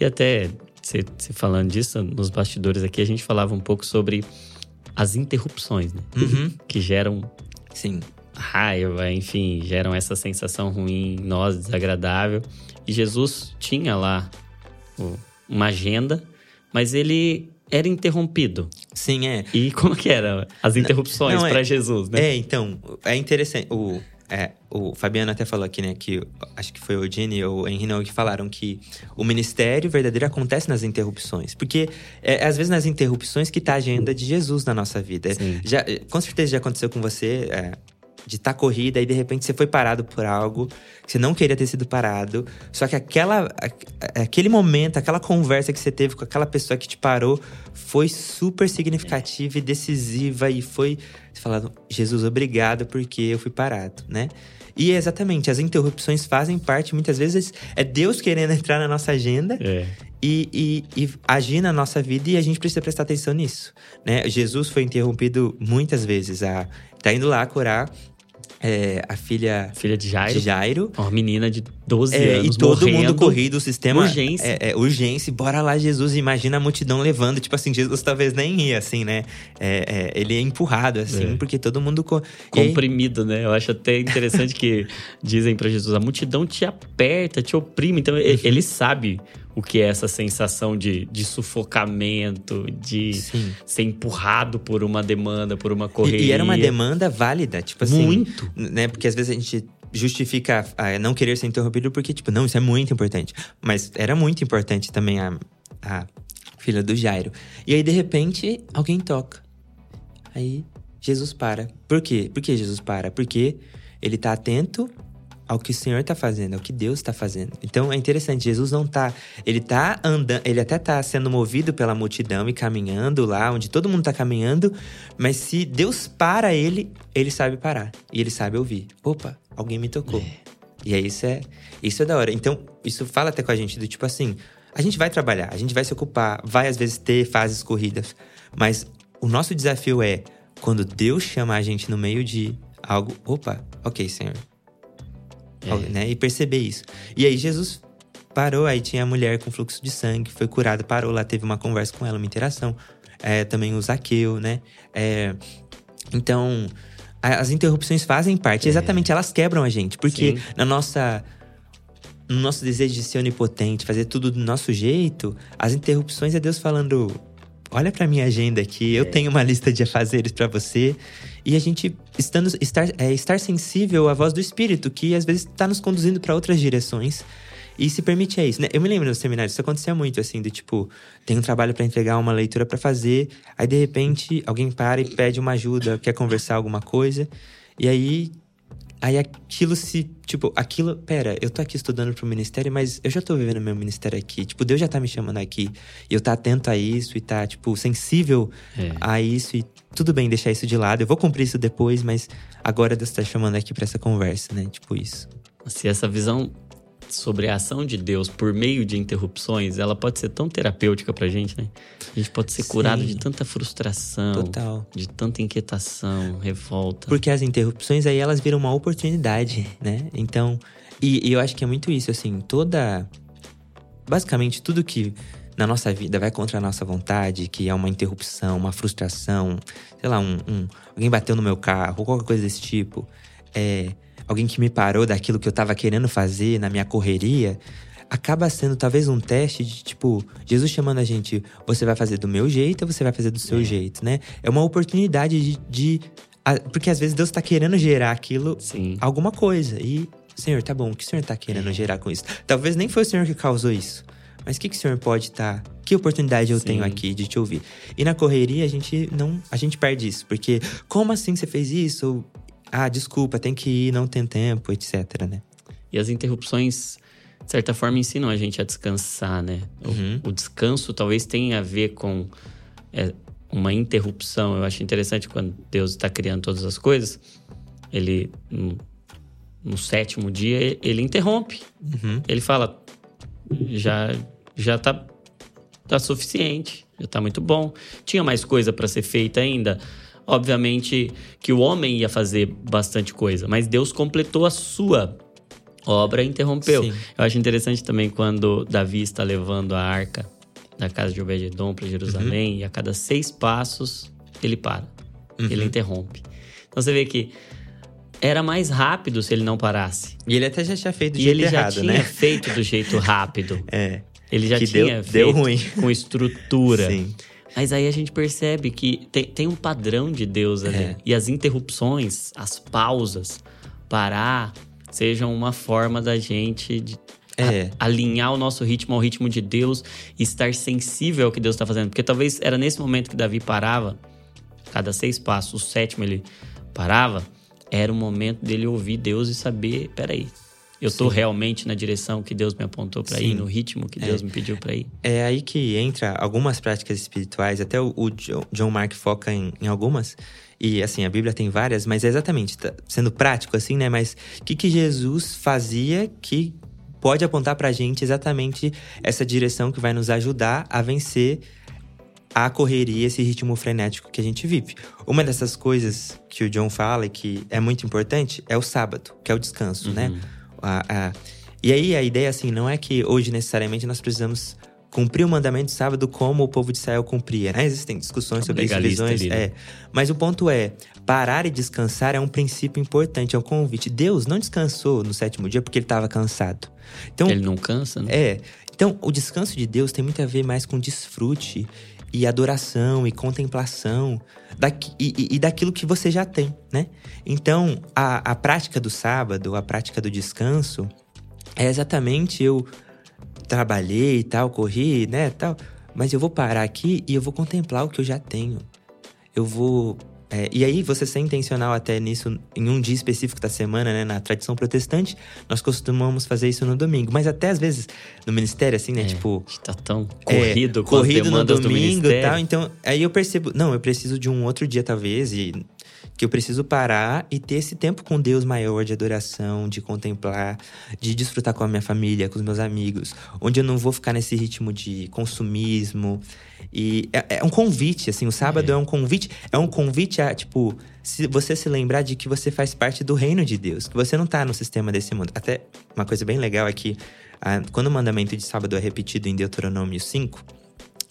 E até, você falando disso, nos bastidores aqui, a gente falava um pouco sobre as interrupções, né? Uhum. Que geram Sim, raiva, enfim, geram essa sensação ruim em nós, desagradável. E Jesus tinha lá uma agenda, mas ele era interrompido. sim, é. E como que era as interrupções não, é- para Jesus, né? É, então, é interessante. O, é, o Fabiano até falou aqui, né, que acho que foi o Gene ou o Henry Noah que falaram que o ministério verdadeiro acontece nas interrupções. Porque é, às vezes nas interrupções que tá a agenda de Jesus na nossa vida. Sim. Já, com certeza já aconteceu com você. é, de estar corrida e de repente você foi parado por algo que você não queria ter sido parado. Só que aquela, aquele momento, aquela conversa que você teve com aquela pessoa que te parou foi super significativa e decisiva e foi falando, Jesus, obrigado porque eu fui parado, né? E é exatamente, as interrupções fazem parte, muitas vezes, é Deus querendo entrar na nossa agenda É. e, e, e agir na nossa vida e a gente precisa prestar atenção nisso, né? Jesus foi interrompido muitas vezes. A, tá indo lá curar é, a filha Filha de Jairo, de Jairo. uma menina de 12 É, anos e todo morrendo. mundo corrido, o sistema. Urgência. É, é, urgência, bora lá, Jesus. Imagina a multidão levando. Tipo assim, Jesus talvez nem ia, assim, né? É, é, ele é empurrado, assim, É. porque todo mundo. Co... E aí- comprimido, né? Eu acho até interessante que dizem pra Jesus, a multidão te aperta, te oprime. Então ele sabe o que é essa sensação de, de sufocamento, de Sim. ser empurrado por uma demanda, por uma E, correria. e era uma demanda válida, tipo assim. Muito. Né? Porque às vezes a gente justifica a não querer ser interrompido porque, tipo, não, isso é muito importante. Mas era muito importante também a, a filha do Jairo. E aí, de repente, alguém toca. Aí Jesus para. Por quê? Por que Jesus para? Porque ele tá atento ao que o Senhor tá fazendo, ao que Deus tá fazendo. Então é interessante, Jesus não tá. Ele tá andando, ele até tá sendo movido pela multidão e caminhando lá onde todo mundo tá caminhando, mas se Deus para ele, ele sabe parar. E ele sabe ouvir. Opa, alguém me tocou. E aí isso é, isso é da hora. Então, isso fala até com a gente do tipo assim, a gente vai trabalhar, a gente vai se ocupar, vai às vezes ter fases corridas, mas o nosso desafio é quando Deus chama a gente no meio de algo, opa, OK, Senhor. É. Né? E perceber isso. E aí Jesus parou, aí tinha a mulher com fluxo de sangue, foi curada, parou lá, teve uma conversa com ela, uma interação. É, também o Zaqueu, né? É, então, a- as interrupções fazem parte. Exatamente, elas quebram a gente. Porque Sim. na nossa. No nosso desejo de ser onipotente, fazer tudo do nosso jeito, as interrupções é Deus falando: olha pra minha agenda aqui, eu tenho uma lista de afazeres pra você. E a gente estando, estar, é, estar sensível à voz do Espírito, que às vezes tá nos conduzindo pra outras direções. E se permite é isso, né? Eu me lembro no seminário, isso acontecia muito, assim, do tipo, tem um trabalho pra entregar, uma leitura pra fazer, aí de repente alguém para e pede uma ajuda, quer conversar alguma coisa, e aí. Aí aquilo se. Tipo, aquilo. Pera, eu tô aqui estudando pro ministério, mas eu já tô vivendo meu ministério aqui. Tipo, Deus já tá me chamando aqui. E eu tá atento a isso e tá, tipo, sensível É. a isso. E tudo bem deixar isso de lado. Eu vou cumprir isso depois, mas agora Deus tá chamando aqui pra essa conversa, né? Tipo isso. Se essa visão sobre a ação de Deus por meio de interrupções, ela pode ser tão terapêutica pra gente, né? A gente pode ser Sim. curado de tanta frustração, Total. de tanta inquietação, revolta. Porque as interrupções aí elas viram uma oportunidade, né? Então, e, e eu acho que é muito isso, assim, toda. Basicamente, tudo que na nossa vida vai contra a nossa vontade, que é uma interrupção, uma frustração, sei lá, um, um- alguém bateu no meu carro, qualquer coisa desse tipo, é, alguém que me parou daquilo que eu tava querendo fazer na minha correria, acaba sendo talvez um teste de tipo, Jesus chamando a gente, você vai fazer do meu jeito ou você vai fazer do seu É. jeito, né? É uma oportunidade de. de- a- porque às vezes Deus tá querendo gerar aquilo, Sim. alguma coisa. E, Senhor, tá bom, o que o Senhor tá querendo gerar com isso? Talvez nem foi o Senhor que causou isso. Mas o que, que o Senhor pode estar. que oportunidade eu Sim. tenho aqui de te ouvir? E na correria a gente não. A gente perde isso. Porque, como assim você fez isso? Ou, ah, desculpa, tem que ir, não tem tempo, etc, né? E as interrupções, de certa forma, ensinam a gente a descansar, né? O- Uhum. O, descanso talvez tenha a ver com é, uma interrupção. Eu acho interessante quando Deus está criando todas as coisas, ele, no, no sétimo dia, ele interrompe. Uhum. Ele fala: já já tá tá suficiente, já tá muito bom. Tinha mais coisa para ser feita ainda. Obviamente que o homem ia fazer bastante coisa, mas Deus completou a sua obra e interrompeu. Sim. Eu acho interessante também quando Davi está levando a arca da casa de Obed-edom para Jerusalém uhum. e a cada seis passos ele para, uhum. ele interrompe. Então você vê que era mais rápido se ele não parasse. E ele até já tinha feito do e jeito errado, né? Ele já tinha feito do jeito rápido. é. Ele já que tinha deu, feito deu ruim. com estrutura. Sim. Mas aí a gente percebe que tem, tem um padrão de Deus ali. É. E as interrupções, as pausas, parar, sejam uma forma da gente de é. alinhar o nosso ritmo ao ritmo de Deus e estar sensível ao que Deus está fazendo. Porque talvez era nesse momento que Davi parava, cada seis passos, o sétimo ele parava, era o momento dele ouvir Deus e saber: peraí, eu estou realmente na direção que Deus me apontou para ir, no ritmo que Deus é. me pediu para ir. É aí que entra algumas práticas espirituais, até o, o John Mark foca em, em, algumas. E assim, a Bíblia tem várias, mas é exatamente, tá sendo prático assim, né? Mas o que, que Jesus fazia que pode apontar pra gente exatamente essa direção que vai nos ajudar a vencer a correria, esse ritmo frenético que a gente vive. Uma dessas coisas que o John fala e que é muito importante é o sábado, que é o descanso, né? uhum. né? A, a, e aí a ideia, assim, não é que hoje necessariamente nós precisamos cumprir o mandamento de sábado como o povo de Israel cumpria, né? Existem discussões sobre isso, visões, né? é. Mas o ponto é, parar e descansar é um princípio importante, é um convite. Deus não descansou no sétimo dia porque ele estava cansado. Então, ele não cansa, né? É. Então, o descanso de Deus tem muito a ver mais com desfrute e adoração e contemplação e, e, daquilo que você já tem, né? Então, a, a prática do sábado, a prática do descanso, é exatamente eu trabalhei e tal, corri, né, tal, mas eu vou parar aqui e eu vou contemplar o que eu já tenho. Eu vou é, e aí, você ser intencional até nisso, em um dia específico da semana, né? Na tradição protestante, nós costumamos fazer isso no domingo. Mas até às vezes, no ministério, assim, né? É, tipo. Tá tão corrido é, com corrido no domingo e tal. Então, aí eu percebo, não, eu preciso de um outro dia, talvez, e que eu preciso parar e ter esse tempo com Deus maior de adoração, de contemplar, de desfrutar com a minha família, com os meus amigos, onde eu não vou ficar nesse ritmo de consumismo. E é, é um convite, assim, o sábado é. é. um convite, é um convite a, tipo, se você se lembrar de que você faz parte do reino de Deus, que você não tá no sistema desse mundo. Até uma coisa bem legal é que ah, quando o mandamento de sábado é repetido em Deuteronômio 5,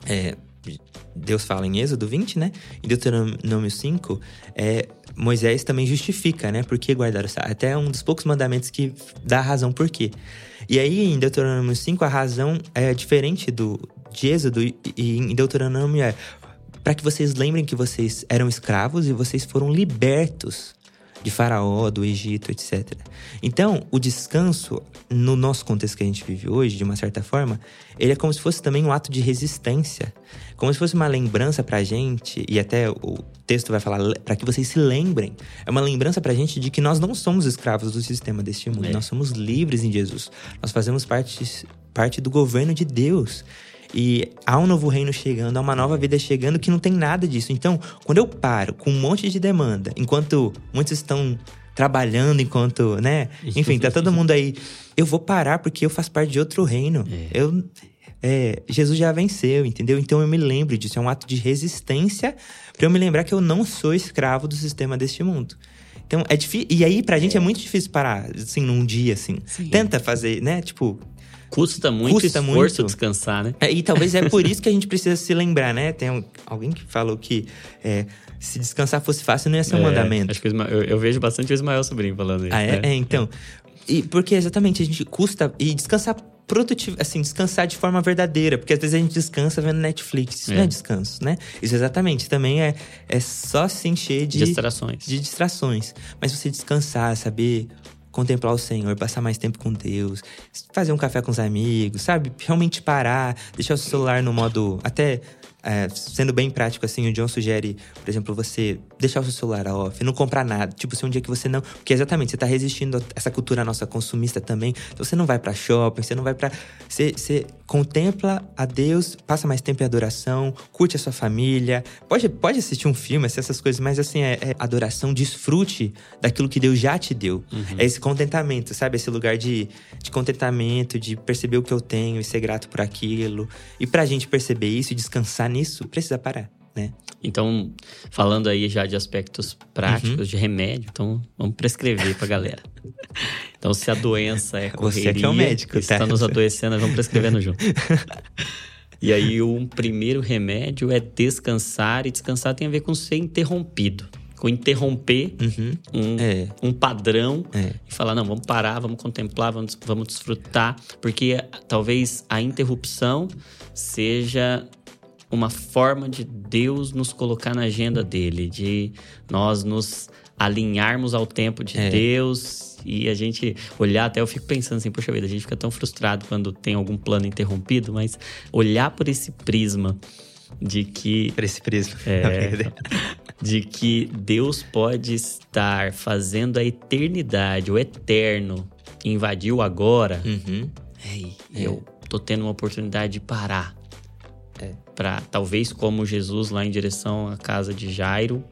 é, Deus fala em Êxodo 20, né? Em Deuteronômio 5, é, Moisés também justifica, né? Por que guardar o sábado. Até é um dos poucos mandamentos que dá a razão por quê. E aí, em Deuteronômio 5, a razão é diferente do, de Êxodo e, em Deuteronômio é para que vocês lembrem que vocês eram escravos e vocês foram libertos de Faraó, do Egito, etc. Então, o descanso, no nosso contexto que a gente vive hoje, de uma certa forma, ele é como se fosse também um ato de resistência. Como se fosse uma lembrança pra gente, e até o texto vai falar para que vocês se lembrem. É uma lembrança pra gente de que nós não somos escravos do sistema deste mundo, é. nós somos livres em Jesus. Nós fazemos parte, parte do governo de Deus. E há um novo reino chegando, há uma nova vida chegando que não tem nada disso. Então, quando eu paro com um monte de demanda, enquanto muitos estão trabalhando, enquanto, né? Enfim, tá todo mundo aí. Eu vou parar porque eu faço parte de outro reino. É. Eu. É, Jesus já venceu, entendeu? Então eu me lembro disso. É um ato de resistência para eu me lembrar que eu não sou escravo do sistema deste mundo. Então é difícil. E aí, pra gente é, é muito difícil parar, assim, num dia, assim. Sim. Tenta fazer, né? Tipo, Custa muito Custa esforço muito. descansar, né? É, e talvez é por isso que a gente precisa se lembrar, né? Tem um, alguém que falou que é, se descansar fosse fácil, não ia ser um é, mandamento. Acho que eu, eu, vejo bastante o Ismael Sobrinho falando isso. Ah, é? Né? é então. E porque exatamente a gente custa. E descansar produtivo, assim, descansar de forma verdadeira, porque às vezes a gente descansa vendo Netflix. Isso é. não é descanso, né? Isso exatamente também é, é só se encher de distrações. De distrações. Mas você descansar, saber contemplar o Senhor, passar mais tempo com Deus, fazer um café com os amigos, sabe? Realmente parar, deixar o celular no modo. Até é, sendo bem prático, assim, o John sugere, por exemplo, você deixar o seu celular off, não comprar nada. Tipo, se um dia que você não. Porque exatamente, você tá resistindo a essa cultura nossa consumista também. Então você não vai para shopping, você não vai para Você, você contempla a Deus, passa mais tempo em adoração, curte a sua família. Pode, pode assistir um filme, assim, essas coisas, mas assim, é, é adoração, desfrute daquilo que Deus já te deu. Uhum. É esse contentamento, sabe? Esse lugar de, de contentamento, de perceber o que eu tenho e ser grato por aquilo. E pra gente perceber isso e descansar nisso, precisa parar, né? Então, falando aí já de aspectos práticos, uhum. de remédio, então vamos prescrever pra galera. Então, se a doença é correria, Você que é o médico, tá? está nos adoecendo, vamos prescrevendo junto. E aí, um primeiro remédio é descansar, e descansar tem a ver com ser interrompido. Com interromper uhum. um, é. um padrão é. e falar: não, vamos parar, vamos contemplar, vamos, vamos desfrutar, porque talvez a interrupção seja uma forma de Deus nos colocar na agenda dele, de nós nos alinharmos ao tempo de é. Deus e a gente olhar até eu fico pensando assim, poxa vida, a gente fica tão frustrado quando tem algum plano interrompido, mas olhar por esse prisma de que por esse prisma é, de que Deus pode estar fazendo a eternidade, o eterno invadir o agora. Uhum. Ei, é. eu tô tendo uma oportunidade de parar. Para talvez como Jesus lá em direção à casa de Jairo,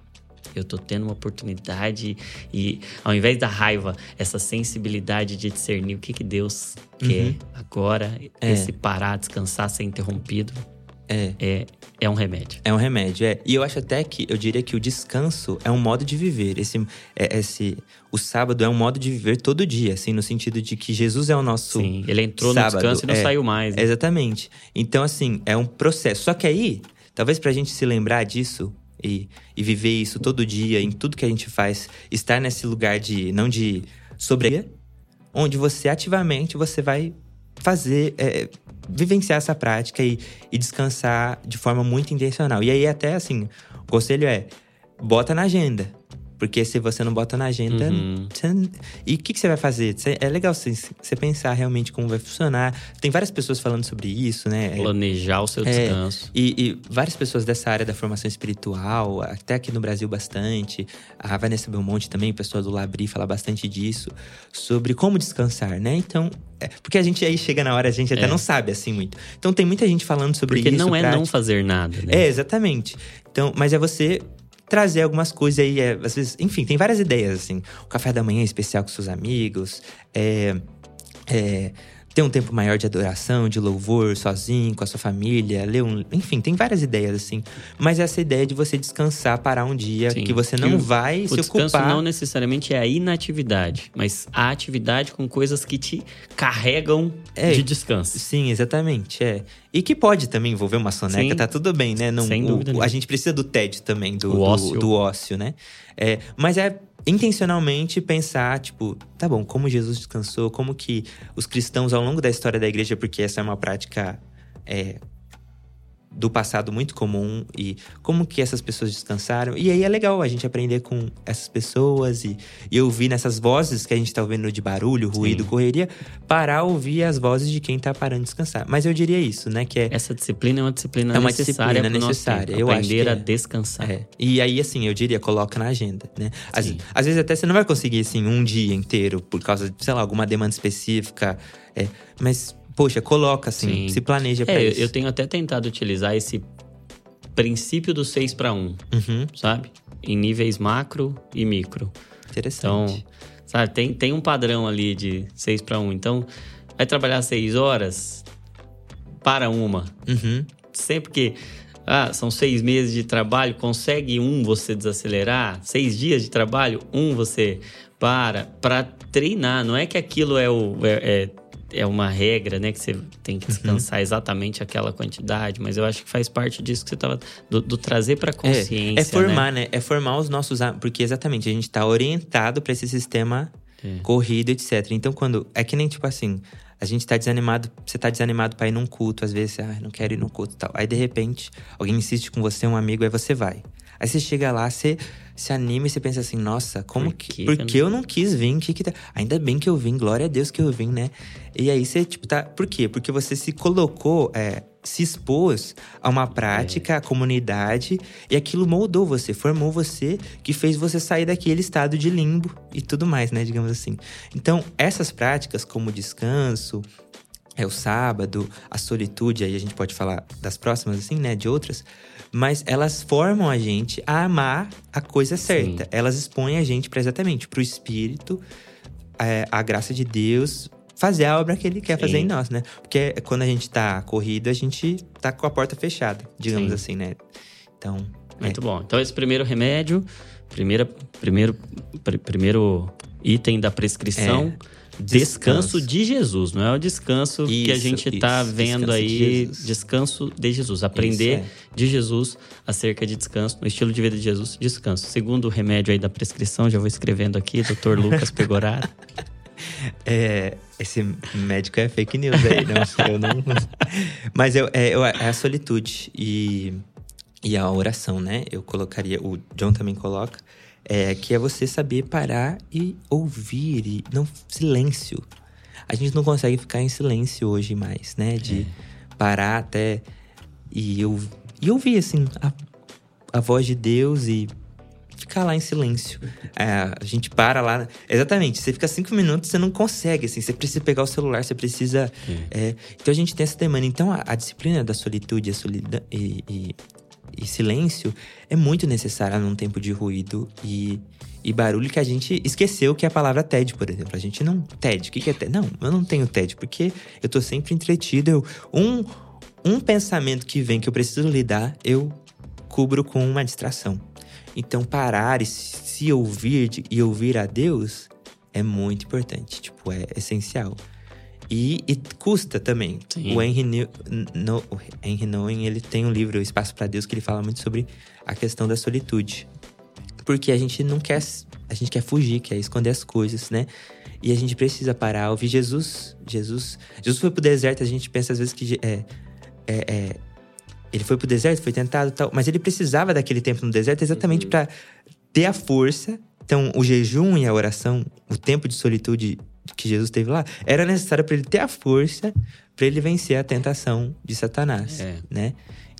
eu tô tendo uma oportunidade e ao invés da raiva, essa sensibilidade de discernir o que que Deus uhum. quer agora, é. esse parar, descansar, ser interrompido. É. é. É um remédio. É um remédio, é. E eu acho até que, eu diria que o descanso é um modo de viver. Esse, é, esse, o sábado é um modo de viver todo dia, assim, no sentido de que Jesus é o nosso Sim, ele entrou sábado. no descanso e não é, saiu mais. Né? Exatamente. Então, assim, é um processo. Só que aí, talvez pra gente se lembrar disso e, e viver isso todo dia, em tudo que a gente faz, estar nesse lugar de, não de sobre onde você ativamente, você vai fazer, é, vivenciar essa prática e, e descansar de forma muito intencional. E aí, até assim, o conselho é: bota na agenda. Porque se você não bota na agenda. Uhum. Você... E o que, que, você vai fazer? É legal você, você, pensar realmente como vai funcionar. Tem várias pessoas falando sobre isso, né? Planejar o seu é, descanso. E, e, várias pessoas dessa área da formação espiritual, até aqui no Brasil bastante. A Vanessa Belmonte também, pessoa do Labri, fala bastante disso. Sobre como descansar, né? Então, é, porque a gente aí chega na hora, a gente até é. não sabe assim muito. Então tem muita gente falando sobre porque isso. Porque não é prática. não fazer nada, né? É, exatamente. Então, mas é você trazer algumas coisas aí, é, às vezes, enfim, tem várias ideias, assim. O café da manhã especial com seus amigos, é, é ter um tempo maior de adoração, de louvor, sozinho, com a sua família, ler um. Enfim, tem várias ideias, assim. Mas essa ideia de você descansar, parar um dia, Sim, que você não que vai o, se ocupar. O descanso não necessariamente é a inatividade, mas a atividade com coisas que te carregam é, de descanso. Sim, exatamente. É. E que pode também envolver uma soneca, Sim, tá tudo bem, né? Não, sem dúvida. O, a gente precisa do TED também, do, do ócio. Do, do ócio, né? É, mas é intencionalmente pensar, tipo, tá bom, como Jesus descansou, como que os cristãos ao longo da história da igreja, porque essa é uma prática é, do passado muito comum e como que essas pessoas descansaram. E aí é legal a gente aprender com essas pessoas e, e ouvir nessas vozes que a gente tá ouvindo de barulho, ruído, Sim. correria, parar ouvir as vozes de quem tá parando de descansar. Mas eu diria isso, né, que é Essa disciplina é uma disciplina é uma necessária disciplina necessária. Eu aprender acho a é. descansar. É. E aí assim, eu diria coloca na agenda, né? Às, às, vezes até você não vai conseguir assim um dia inteiro por causa de, sei lá, alguma demanda específica, é, mas poxa, coloca assim, Sim. se planeja pra é, isso. Eu tenho até tentado utilizar esse princípio do 6 para 1, uhum. sabe? Em níveis macro e micro. Interessante. Então, sabe, tem, tem um padrão ali de 6 para 1. Então, vai trabalhar 6 horas, para uma. Uhum. Sempre que ah, são seis meses de trabalho, consegue um você desacelerar, seis dias de trabalho, um você para, para treinar. Não é que aquilo é o. É, é é uma regra, né? Que você tem que uhum. descansar uhum. exatamente aquela quantidade, mas eu acho que faz parte disso que você estava. Do, do, trazer para consciência. É, é formar, né? né? É formar os nossos. Porque exatamente, a gente está orientado para esse sistema é. corrido, etc. Então, quando. É que nem tipo assim. A gente tá desanimado, você tá desanimado pra ir num culto, às vezes, ah, não quero ir num culto e tal. Aí, de repente, alguém insiste com você, um amigo, aí você vai. Aí você chega lá, você se anima e você pensa assim, nossa, como por que. Por que eu não quis vir? Que que tá... Ainda bem que eu vim, glória a Deus que eu vim, né? E aí você, tipo, tá. Por quê? Porque você se colocou. É, se expôs a uma prática, a comunidade, e aquilo moldou você, formou você, que fez você sair daquele estado de limbo e tudo mais, né? Digamos assim. Então, essas práticas, como o descanso, é o sábado, a solitude, aí a gente pode falar das próximas, assim, né? De outras. Mas elas formam a gente a amar a coisa certa. Sim. Elas expõem a gente para exatamente para o Espírito, é, a graça de Deus, fazer a obra que ele quer Sim. fazer em nós, né? Porque quando a gente tá corrido, a gente tá com a porta fechada, digamos Sim. assim, né? Então. Muito é. bom. Então, esse primeiro remédio, primeira, primeiro, pr primeiro item da prescrição. É. Descanso, descanso, de Jesus, não é o descanso isso, que a gente está vendo descanso aí. De descanso de Jesus. Aprender isso, é. de Jesus acerca de descanso, no estilo de vida de Jesus, descanso. Segundo remédio aí da prescrição, já vou escrevendo aqui, Dr. Lucas Pegoraro. É, esse médico é fake news aí, não, eu não. Mas eu, é, eu, é a solitude e, e a oração, né? Eu colocaria, o John também coloca, é, que é você saber parar e ouvir, e não silêncio. A gente não consegue ficar em silêncio hoje mais, né? De é. parar até e, eu, e ouvir, assim, a, a voz de Deus e ficar lá em silêncio. É, a gente para lá. Exatamente, você fica cinco minutos, você não consegue, assim, você precisa pegar o celular, você precisa. É, então a gente tem essa demanda. Então a, a disciplina da solitude a solidão, e, e, e, silêncio é muito necessária num tempo de ruído e, e barulho que a gente esqueceu que é a palavra TED, por exemplo. A gente não. TED, o que, que é TED? Não, eu não tenho TED, porque eu tô sempre entretido. Eu, um, um pensamento que vem que eu preciso lidar, eu cubro com uma distração. Então, parar e se ouvir e ouvir a Deus é muito importante, tipo, é essencial. E, e custa também. Sim. O Henry, no, o Henry Nouwen, ele tem um livro, O Espaço para Deus, que ele fala muito sobre a questão da solitude. Porque a gente não quer, a gente quer fugir, quer esconder as coisas, né? E a gente precisa parar, ouvir Jesus. Jesus, Jesus foi pro deserto, a gente pensa às vezes que é, é, é ele foi pro deserto, foi tentado tal, mas ele precisava daquele tempo no deserto exatamente uhum. para ter a força. Então, o jejum e a oração, o tempo de solitude que Jesus teve lá, era necessário para ele ter a força para ele vencer a tentação de Satanás, é. né?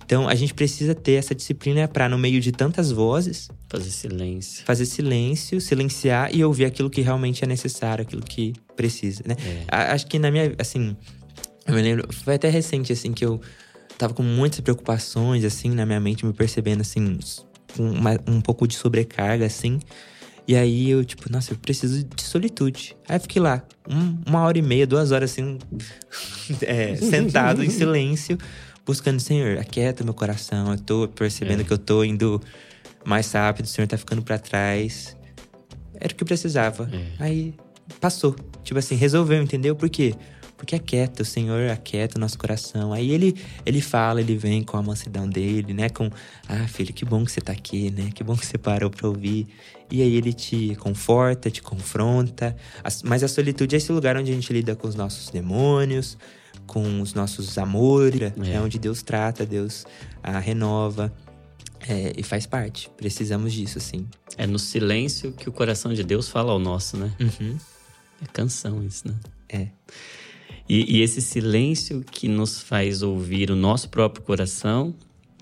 Então, a gente precisa ter essa disciplina para no meio de tantas vozes, fazer silêncio. Fazer silêncio, silenciar e ouvir aquilo que realmente é necessário, aquilo que precisa, né? É. Acho que na minha, assim, eu me lembro, foi até recente assim que eu tava com muitas preocupações, assim, na minha mente, me percebendo, assim, uma, um pouco de sobrecarga, assim. E aí eu, tipo, nossa, eu preciso de solitude. Aí eu fiquei lá, um, uma hora e meia, duas horas, assim, é, sentado em silêncio, buscando, Senhor, aquieta meu coração. Eu tô percebendo é. que eu tô indo mais rápido, o Senhor tá ficando para trás. Era o que eu precisava. É. Aí passou. Tipo assim, resolveu, entendeu? Por quê? Porque aquieta, o Senhor aquieta o nosso coração. Aí ele, ele fala, ele vem com a mansidão dele, né? Com, ah, filho, que bom que você tá aqui, né? Que bom que você parou pra ouvir. E aí ele te conforta, te confronta. Mas a solitude é esse lugar onde a gente lida com os nossos demônios, com os nossos amores. É, é onde Deus trata, Deus ah, renova. É, e faz parte. Precisamos disso, sim. É no silêncio que o coração de Deus fala ao nosso, né? Uhum. É canção isso, né? É. E, e, esse silêncio que nos faz ouvir o nosso próprio coração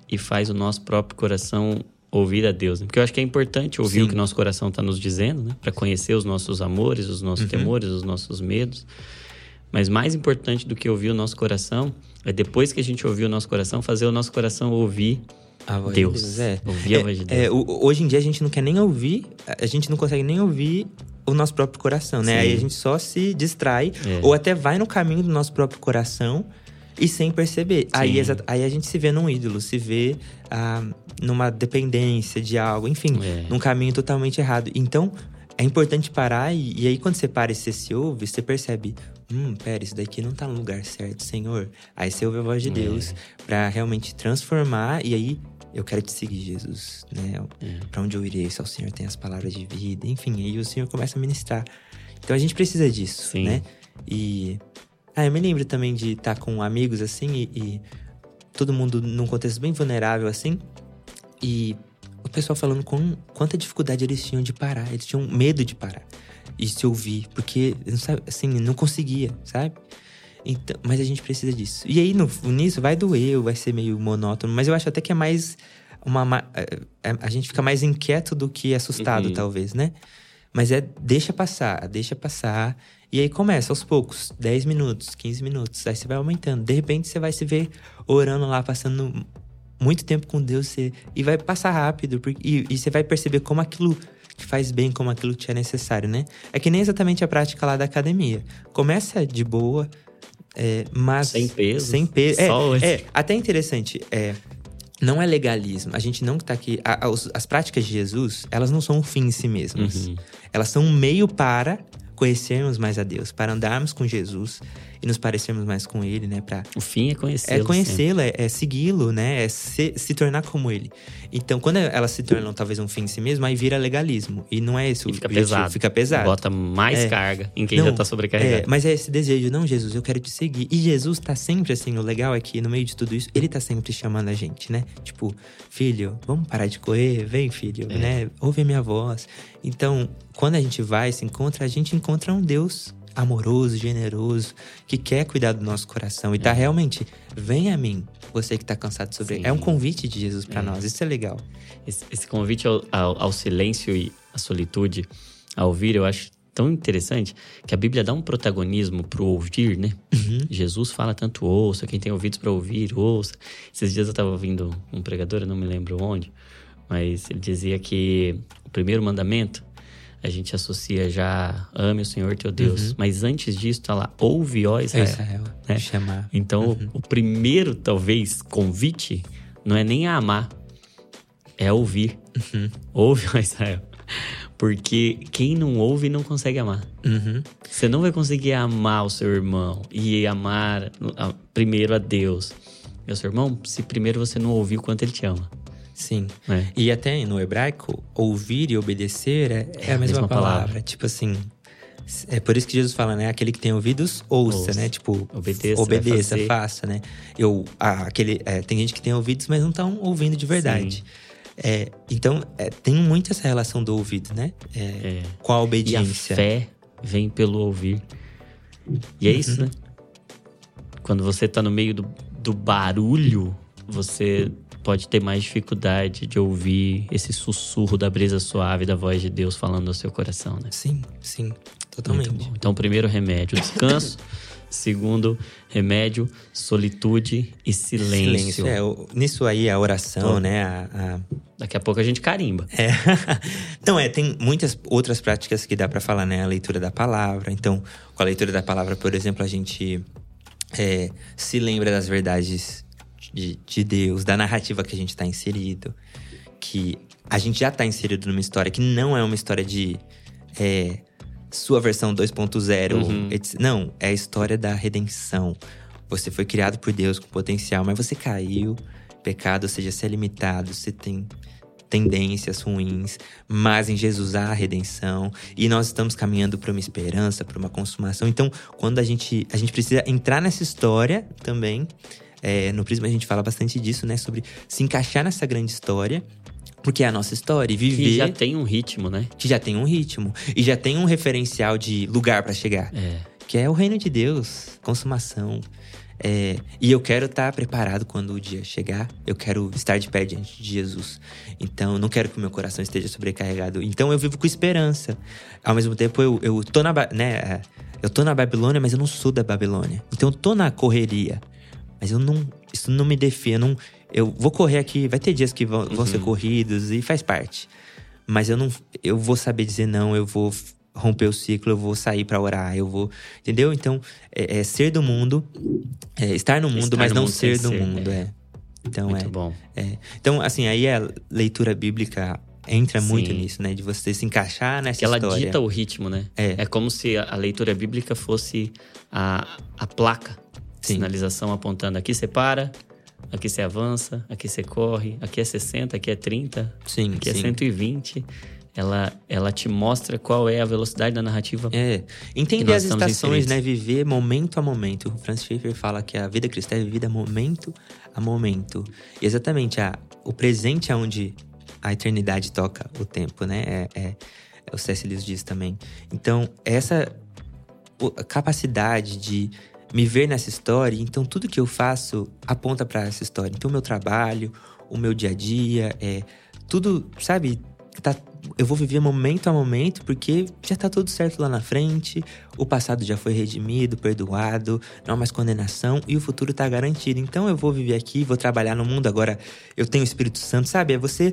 e faz o nosso próprio coração ouvir a Deus. Né? Porque eu acho que é importante ouvir Sim. o que nosso coração está nos dizendo, né? Para conhecer os nossos amores, os nossos uhum. temores, os nossos medos. Mas mais importante do que ouvir o nosso coração é depois que a gente ouvir o nosso coração, fazer o nosso coração ouvir Deus. De Deus. É. Ouvir é, a voz de Deus. É, hoje em dia a gente não quer nem ouvir, a gente não consegue nem ouvir o nosso próprio coração, né? Sim. Aí a gente só se distrai é. ou até vai no caminho do nosso próprio coração e sem perceber. Aí, aí a gente se vê num ídolo, se vê ah, numa dependência de algo, enfim, é. num caminho totalmente errado. Então, é importante parar e, e, aí quando você para e você se ouve, você percebe, hum, pera, isso daqui não tá no lugar certo, Senhor. Aí você ouve a voz de é. Deus para realmente transformar e aí eu quero te seguir, Jesus, né? É. Para onde eu irei? Só o Senhor tem as palavras de vida, enfim, aí o Senhor começa a ministrar. Então a gente precisa disso, Sim. né? E ah, eu me lembro também de estar tá com amigos assim e, e todo mundo num contexto bem vulnerável assim, e o pessoal falando com quanta dificuldade eles tinham de parar, eles tinham medo de parar e se ouvir, porque assim, não conseguia, sabe? Então, mas a gente precisa disso. E aí, no, nisso, vai doer, vai ser meio monótono, mas eu acho até que é mais. Uma, é, a gente fica mais inquieto do que assustado, Uhum. talvez, né? Mas é deixa passar, deixa passar. E aí começa aos poucos, 10 minutos, 15 minutos. Aí você vai aumentando. De repente você vai se ver orando lá, passando muito tempo com Deus. Você, e vai passar rápido. porque- E, e você vai perceber como aquilo te faz bem, como aquilo te é necessário, né? É que nem exatamente a prática lá da academia. Começa de boa, é, mas. Sem peso. Sem peso. É, é, até interessante. É, não é legalismo. A gente não tá aqui. a- a- as práticas de Jesus, elas não são um fim em si mesmas. Uhum. Elas são um meio para conhecermos mais a Deus, para andarmos com Jesus e nos parecermos mais com Ele, né? Pra O fim é conhecê-lo. é conhecê-lo, é, é segui-lo, né? É se, se tornar como ele. Então, quando elas se tornam talvez um fim em si mesmo, aí vira legalismo. E não é esse o E fica objetivo, pesado. Fica pesado. Bota mais É. carga em quem Não, já tá sobrecarregado. É, mas é esse desejo, não, Jesus, eu quero te seguir. E Jesus tá sempre assim, o legal é que no meio de tudo isso, ele tá sempre chamando a gente, né? Tipo, filho, vamos parar de correr? Vem, filho, É. né? Ouve a minha voz. Então, quando a gente vai, se encontra, a gente encontra um Deus amoroso, generoso, que quer cuidar do nosso coração e tá realmente, vem a mim, você que tá cansado sobre. Sim. É um convite de Jesus pra nós, isso é legal. Esse, esse convite ao, ao- ao silêncio e à solitude, a ouvir, eu acho tão interessante que a Bíblia dá um protagonismo pro ouvir, né? Uhum. Jesus fala tanto ouça, quem tem ouvidos para ouvir, ouça. Esses dias eu tava ouvindo um pregador, eu não me lembro onde, mas ele dizia que o primeiro mandamento a gente associa já ame o Senhor teu Deus, mas antes disso tá lá ouve ó É Israel. Israel, né? chamar. Então, o- o primeiro, talvez, convite não é nem a amar, é ouvir. Ouve, ó Israel. Porque quem não ouve não consegue amar. Uhum. Você não vai conseguir amar o seu irmão e amar primeiro a Deus. Meu seu irmão, se primeiro você não ouvir o quanto ele te ama. Sim. Né? E até no hebraico, ouvir e obedecer é, é a mesma, mesma palavra. palavra. Tipo assim. É por isso que Jesus fala, né? Aquele que tem ouvidos, ouça, Ouça. né? Tipo, Obedeça, obedeça, faça, né? Eu, ah, aquele, é, tem gente que tem ouvidos, mas não estão ouvindo de verdade. É, então, é, tem muito essa relação do ouvido, né? É, É. Com a E a obediência. fé vem pelo ouvir. E é isso, né? Quando você tá no meio do, do barulho, você pode ter mais dificuldade de ouvir esse sussurro da brisa suave da voz de Deus falando no seu coração, né? Sim, sim. Totalmente. bom. Então, primeiro remédio, descanso. Segundo remédio, solitude e silêncio. É, o- nisso aí, a oração, Tô. né? a- a, Daqui a pouco a gente carimba. É. Então, é, tem muitas outras práticas que dá pra falar, né? A leitura da palavra. Então, com a leitura da palavra, por exemplo, a gente é, se lembra das verdades de, de Deus, da narrativa que a gente tá inserido. Que a gente já tá inserido numa história que não é uma história de. é, sua versão 2.0. Uhum. Não, é a história da redenção. Você foi criado por Deus com potencial, mas você caiu. Pecado, ou seja, você é limitado, você tem tendências ruins, mas em Jesus há a redenção e nós estamos caminhando para uma esperança, para uma consumação. Então, quando a gente a gente precisa entrar nessa história também, é, no Prisma a gente fala bastante disso, né, sobre se encaixar nessa grande história, porque é a nossa história e viver Que já tem um ritmo, né? que já tem um ritmo e já tem um referencial de lugar para chegar, É. que é o reino de Deus, consumação. É, e eu quero estar preparado quando o dia chegar. Eu quero estar de pé diante de Jesus. Então, não quero que o meu coração esteja sobrecarregado. Então, eu vivo com esperança. Ao mesmo tempo, eu, eu tô na, né, é, eu tô na Babilônia, mas eu não sou da Babilônia. Então, eu tô na correria. Mas eu não. Isso não me define. Eu, não, eu vou correr aqui. Vai ter dias que vão, vão ser corridos e faz parte. Mas eu não. Eu vou saber dizer não. Eu vou romper o ciclo. Eu vou sair pra orar. Eu vou. Entendeu? Então, é, é ser do mundo. é estar no mundo, Estar mas no não mundo ser do ser, mundo. é. É. Então, Muito é, bom. é. Então, assim, aí a leitura bíblica entra muito Sim. nisso, né? De você se encaixar nessa Que ela história. dita o ritmo, né? É. como se a leitura bíblica fosse a, a placa Sim. sinalização apontando aqui você para, aqui você avança, aqui você corre, aqui é 60, aqui é 30, Sim, aqui é sim. 120. Ela, ela te mostra qual é a velocidade da narrativa. É, entender as estações, né? Viver momento a momento. O Francis Schaeffer fala que a vida cristã é vivida momento a momento. E exatamente, a, o presente é onde a eternidade toca o tempo, né? É, é, é o C.S. Lewis diz também. Então, essa capacidade de me ver nessa história, então tudo que eu faço aponta para essa história. Então, o meu trabalho, o meu dia a dia, é tudo, sabe? Tá, eu vou viver momento a momento porque já tá tudo certo lá na frente, o passado já foi redimido, perdoado, não há mais condenação e o futuro tá garantido. Então eu vou viver aqui, vou trabalhar no mundo agora, eu tenho o Espírito Santo, sabe? É você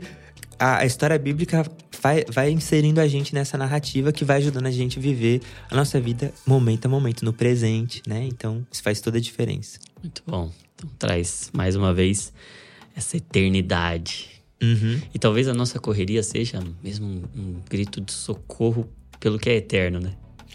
a, a, história bíblica vai, vai inserindo a gente nessa narrativa que vai ajudando a gente a viver a nossa vida momento a momento, no presente, né? Então, isso faz toda a diferença. Muito bom. Então, traz mais uma vez essa eternidade. Uhum. E talvez a nossa correria seja mesmo um, um grito de socorro pelo que é eterno, né?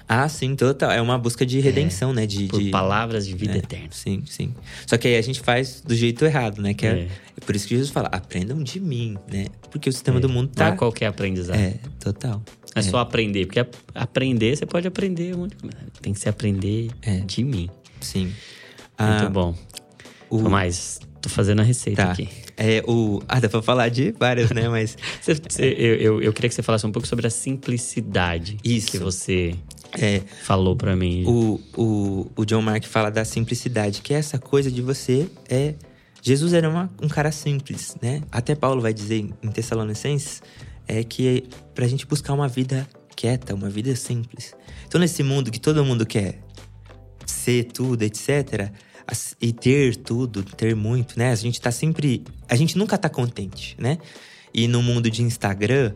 Ah, sim, total. É uma busca de redenção, é, né? De, por de... palavras de vida é, eterna. Sim, sim. Só que aí a gente faz do jeito errado, né? Que é, é por isso que Jesus fala, aprendam de mim, né? Porque o sistema é, do mundo tá. Não é qualquer aprendizado. É, total. É, só aprender. Porque aprender, você pode aprender. Tem que se aprender É. de mim. Sim. Muito Ah, bom. o- Mas tô fazendo a receita Tá. aqui. É, o. Ah, dá pra falar de várias, né? Mas. Eu, eu, eu queria que você falasse um pouco sobre a simplicidade Isso. que você É, falou pra mim. o, o, o John Mark fala da simplicidade, que é essa coisa de você é. Jesus era uma- um cara simples, né? Até Paulo vai dizer em- Tessalonicenses é que pra gente buscar uma vida quieta, uma vida simples. Então, nesse mundo que todo mundo quer ser tudo, etc., e ter tudo, ter muito, né? A gente tá sempre. A gente nunca tá contente, né? E no mundo de Instagram,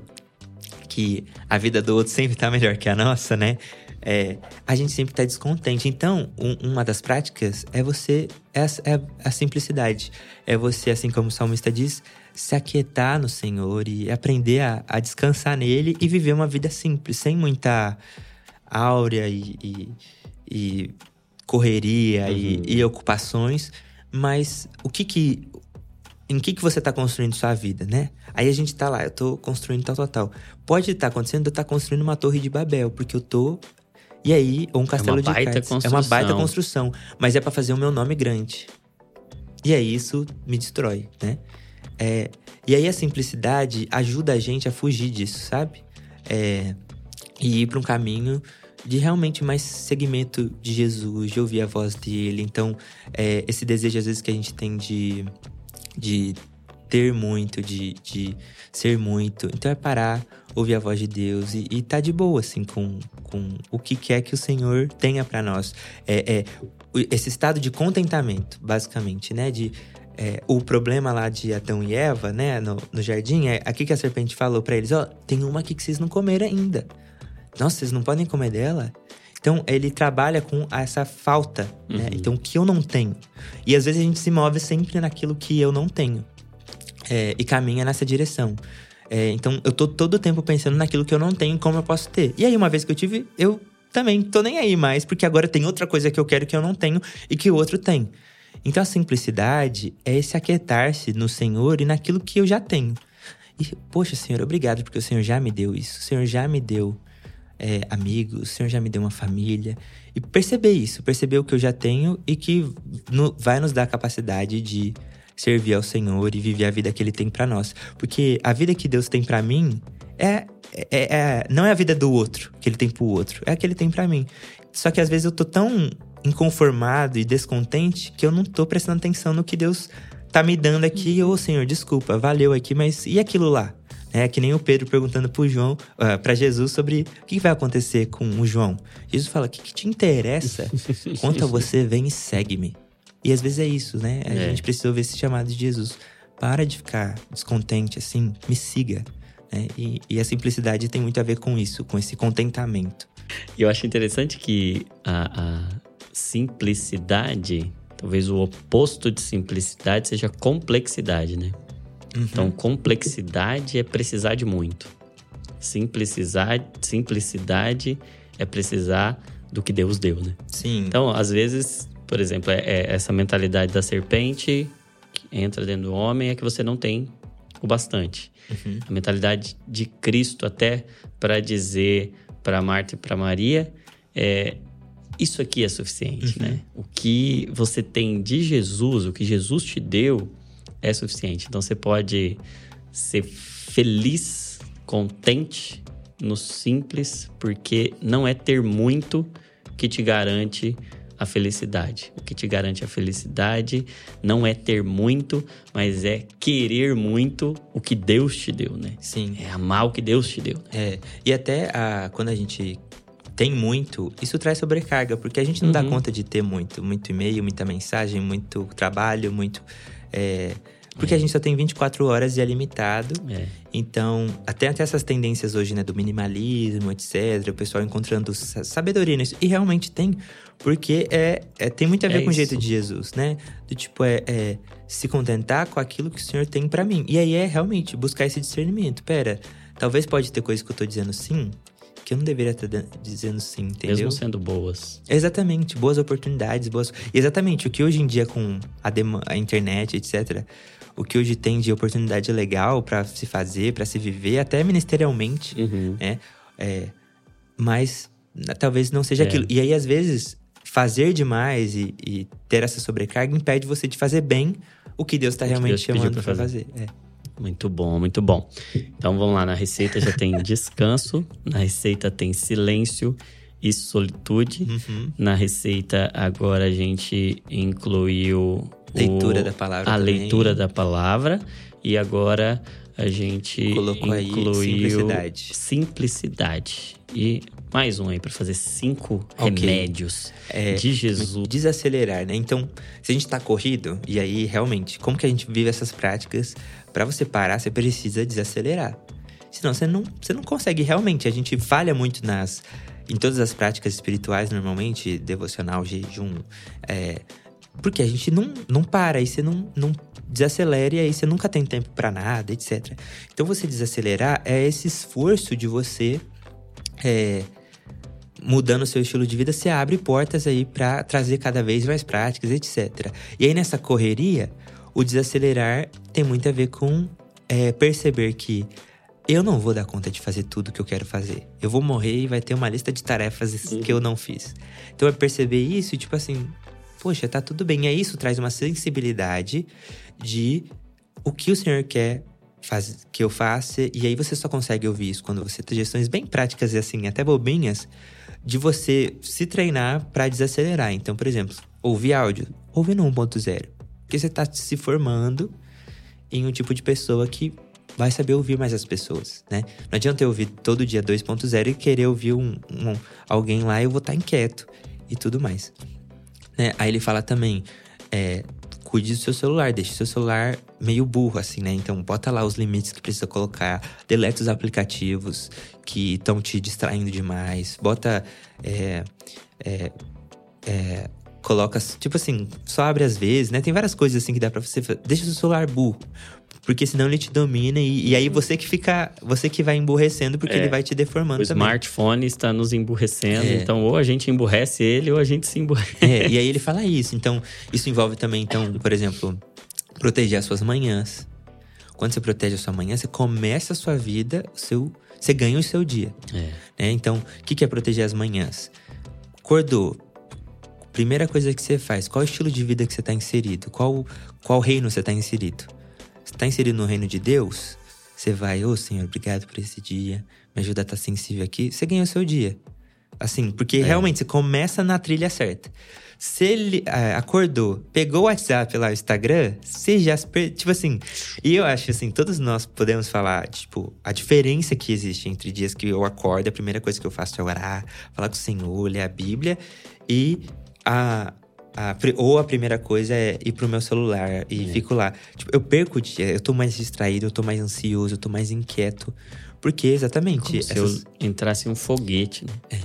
que a vida do outro sempre tá melhor que a nossa, né? É, a gente sempre tá descontente. Então, um- uma das práticas é você. É a, é a simplicidade. É você, assim como o salmista diz, se aquietar no Senhor e aprender a, a descansar nele e viver uma vida simples, sem muita áurea e, e- e correria e, e ocupações. Mas o que que em que, que você tá construindo sua vida, né? Aí a gente tá lá, eu tô construindo tal, tal, tal. Pode estar acontecendo de eu estar construindo uma torre de Babel, porque eu tô. E aí, um castelo de baita cartas. É uma baita construção. construção. Mas é pra fazer o meu nome grande. E aí isso me destrói, né? É, e aí a simplicidade ajuda a gente a fugir disso, sabe? É, e ir pra um caminho de realmente mais segmento de Jesus, de ouvir a voz dele. Então, é, esse desejo às vezes que a gente tem de, de ter muito, de, de ser muito. Então é parar, ouvir a voz de Deus e, e tá de boa, assim, com, com o que quer que o Senhor tenha pra nós. É, é esse estado de contentamento, basicamente, né? De, é, o problema lá de Adão e Eva, né, no, no jardim, é aqui que a serpente falou pra eles: ó, tem uma aqui que vocês não comeram ainda. Nossa, vocês não podem comer dela? Então, ele trabalha com essa falta, né? Então, o que eu não tenho. E às vezes a gente se move sempre naquilo que eu não tenho. É, e caminha nessa direção. É, então, eu tô todo o tempo pensando naquilo que eu não tenho e como eu posso ter. E aí, uma vez que eu tive, eu também tô nem aí mais, porque agora tem outra coisa que eu quero que eu não tenho e que o outro tem. Então, a simplicidade é esse aquietar-se no Senhor e naquilo que eu já tenho. E, poxa, Senhor, obrigado, porque o Senhor já me deu isso. O Senhor já me deu é, amigos, o Senhor já me deu uma família. E perceber isso, perceber o que eu já tenho e que no- vai nos dar a capacidade de servir ao Senhor e viver a vida que Ele tem pra nós. Porque a vida que Deus tem pra mim é, é- é- não é a vida do outro que Ele tem pro outro, é a que Ele tem pra mim. Só que às vezes eu tô tão inconformado e descontente que eu não tô prestando atenção no que Deus tá me dando aqui. Ô Senhor, desculpa, valeu aqui, mas e aquilo lá? É que nem o Pedro perguntando pro João, ah, pra Jesus sobre o que vai acontecer com o João. Jesus fala: o que, que te interessa? Conta você, vem e segue-me. E às vezes é isso, né? A É. gente precisa ouvir esse chamado de Jesus. Para de ficar descontente assim, me siga. né? E, e a simplicidade tem muito a ver com isso, com esse contentamento. E eu acho interessante que a, a simplicidade, talvez o oposto de simplicidade seja complexidade, né? Então, complexidade é precisar de muito. Simplicidade, simplicidade é precisar do que Deus deu, né? Sim. Então, às vezes, por exemplo, é, é essa mentalidade da serpente que entra dentro do homem é que você não tem o bastante. A mentalidade de Cristo até para dizer para Marta e para Maria é isso aqui é suficiente, né? O que você tem de Jesus, o que Jesus te deu é suficiente. Então você pode ser feliz, contente no simples, porque não é ter muito que te garante a felicidade. O que te garante a felicidade não é ter muito, mas é querer muito o que Deus te deu, né? Sim. É amar o que Deus te deu. É. E até a, quando a gente tem muito, isso traz sobrecarga, porque a gente não dá Uhum. conta de ter muito. Muito e-mail, muita mensagem, muito trabalho, muito. é, porque a gente só tem 24 horas e é limitado. É. Então, até, até essas tendências hoje, né, do minimalismo, etc., o pessoal encontrando sa- sabedoria nisso. E realmente tem, porque é, é- tem muito a ver É com o jeito de Jesus, né? Do tipo, é, é se contentar com aquilo que o Senhor tem pra mim. E aí é realmente buscar esse discernimento. Pera, talvez pode ter coisa que eu tô dizendo sim, que eu não deveria estar dizendo sim, entendeu? Mesmo sendo boas. Exatamente, boas oportunidades, boas. Exatamente, o que hoje em dia com a, dema- a internet, etc., o que hoje tem de oportunidade legal pra se fazer, pra se viver, até ministerialmente, Uhum. né? É, mas né, talvez não seja É. aquilo. E aí, às vezes, fazer demais e, e ter essa sobrecarga impede você de fazer bem o que Deus está realmente Deus chamando pra fazer. fazer. É. Muito bom, muito bom. Então vamos lá, na receita já tem descanso, na receita tem silêncio e solitude. Uhum. Na receita agora a gente incluiu o- Leitura da palavra a também. leitura da palavra e agora a gente Colocou incluiu simplicidade. simplicidade. E mais um aí para fazer cinco Ok. remédios É, de Jesus. Desacelerar, né? Então, se a gente tá corrido, e aí realmente, como que a gente vive essas práticas? Pra você parar, você precisa desacelerar. Senão você não, você não consegue realmente. A gente falha muito nas. Em todas as práticas espirituais, normalmente, devocional, jejum. É, porque a gente não, não para, aí você não, não desacelera e aí você nunca tem tempo pra nada, etc. Então, você desacelerar é esse esforço de você. é, mudando o seu estilo de vida, você abre portas aí pra trazer cada vez mais práticas, etc. E aí nessa correria, o desacelerar tem muito a ver com é, perceber que eu não vou dar conta de fazer tudo que eu quero fazer. Eu vou morrer e vai ter uma lista de tarefas que eu não fiz. Então é perceber isso e tipo assim, poxa, tá tudo bem. E aí isso traz uma sensibilidade de o que o Senhor quer faz, que eu faça. E aí você só consegue ouvir isso quando você tem gestões bem práticas e assim, até bobinhas, de você se treinar pra desacelerar. Então, por exemplo, ouvir áudio, ouvir no 1.0. Porque você tá se formando em um tipo de pessoa que vai saber ouvir mais as pessoas, né? Não adianta eu ouvir todo dia 2.0 e querer ouvir um, um- alguém lá e eu vou estar inquieto e tudo mais. Né? Aí ele fala também, é, cuide do seu celular, deixe seu celular meio burro, assim, né? Então, bota lá os limites que precisa colocar, deleta os aplicativos que estão te distraindo demais, bota. É, é, é, coloca, tipo assim, só abre às vezes, né? Tem várias coisas assim que dá pra você. Deixa o seu celular burro. Porque senão ele te domina e, e aí você que fica. Você que vai emburrecendo porque É. ele vai te deformando O também. smartphone está nos emburrecendo, É. então ou a gente emburrece ele ou a gente se emburrece. É, e aí ele fala isso. Então, isso envolve também, então, por exemplo, proteger as suas manhãs. Quando você protege a sua manhã, você começa a sua vida, seu, você ganha o seu dia. É. né? Então, o que que é proteger as manhãs? Acordou. Primeira coisa que você faz, qual estilo de vida que você está inserido? Qual, qual reino você está inserido? Está inserido no reino de Deus? Você vai, ô Senhor, obrigado por esse dia, me ajuda a estar sensível aqui. Você ganhou o seu dia. Assim, porque realmente você começa na trilha certa. Se ele ah, acordou, pegou o WhatsApp lá, o Instagram, você já se per... Tipo assim, e eu acho assim, todos nós podemos falar, tipo, a diferença que existe entre dias que eu acordo, a primeira coisa que eu faço é orar, falar com o Senhor, ler a Bíblia, e a. a ou a primeira coisa é ir pro meu celular e fico lá. Tipo, eu perco o dia, eu tô mais distraído, eu tô mais ansioso, eu tô mais inquieto. Porque exatamente. Se essas- eu entrasse em um foguete, né?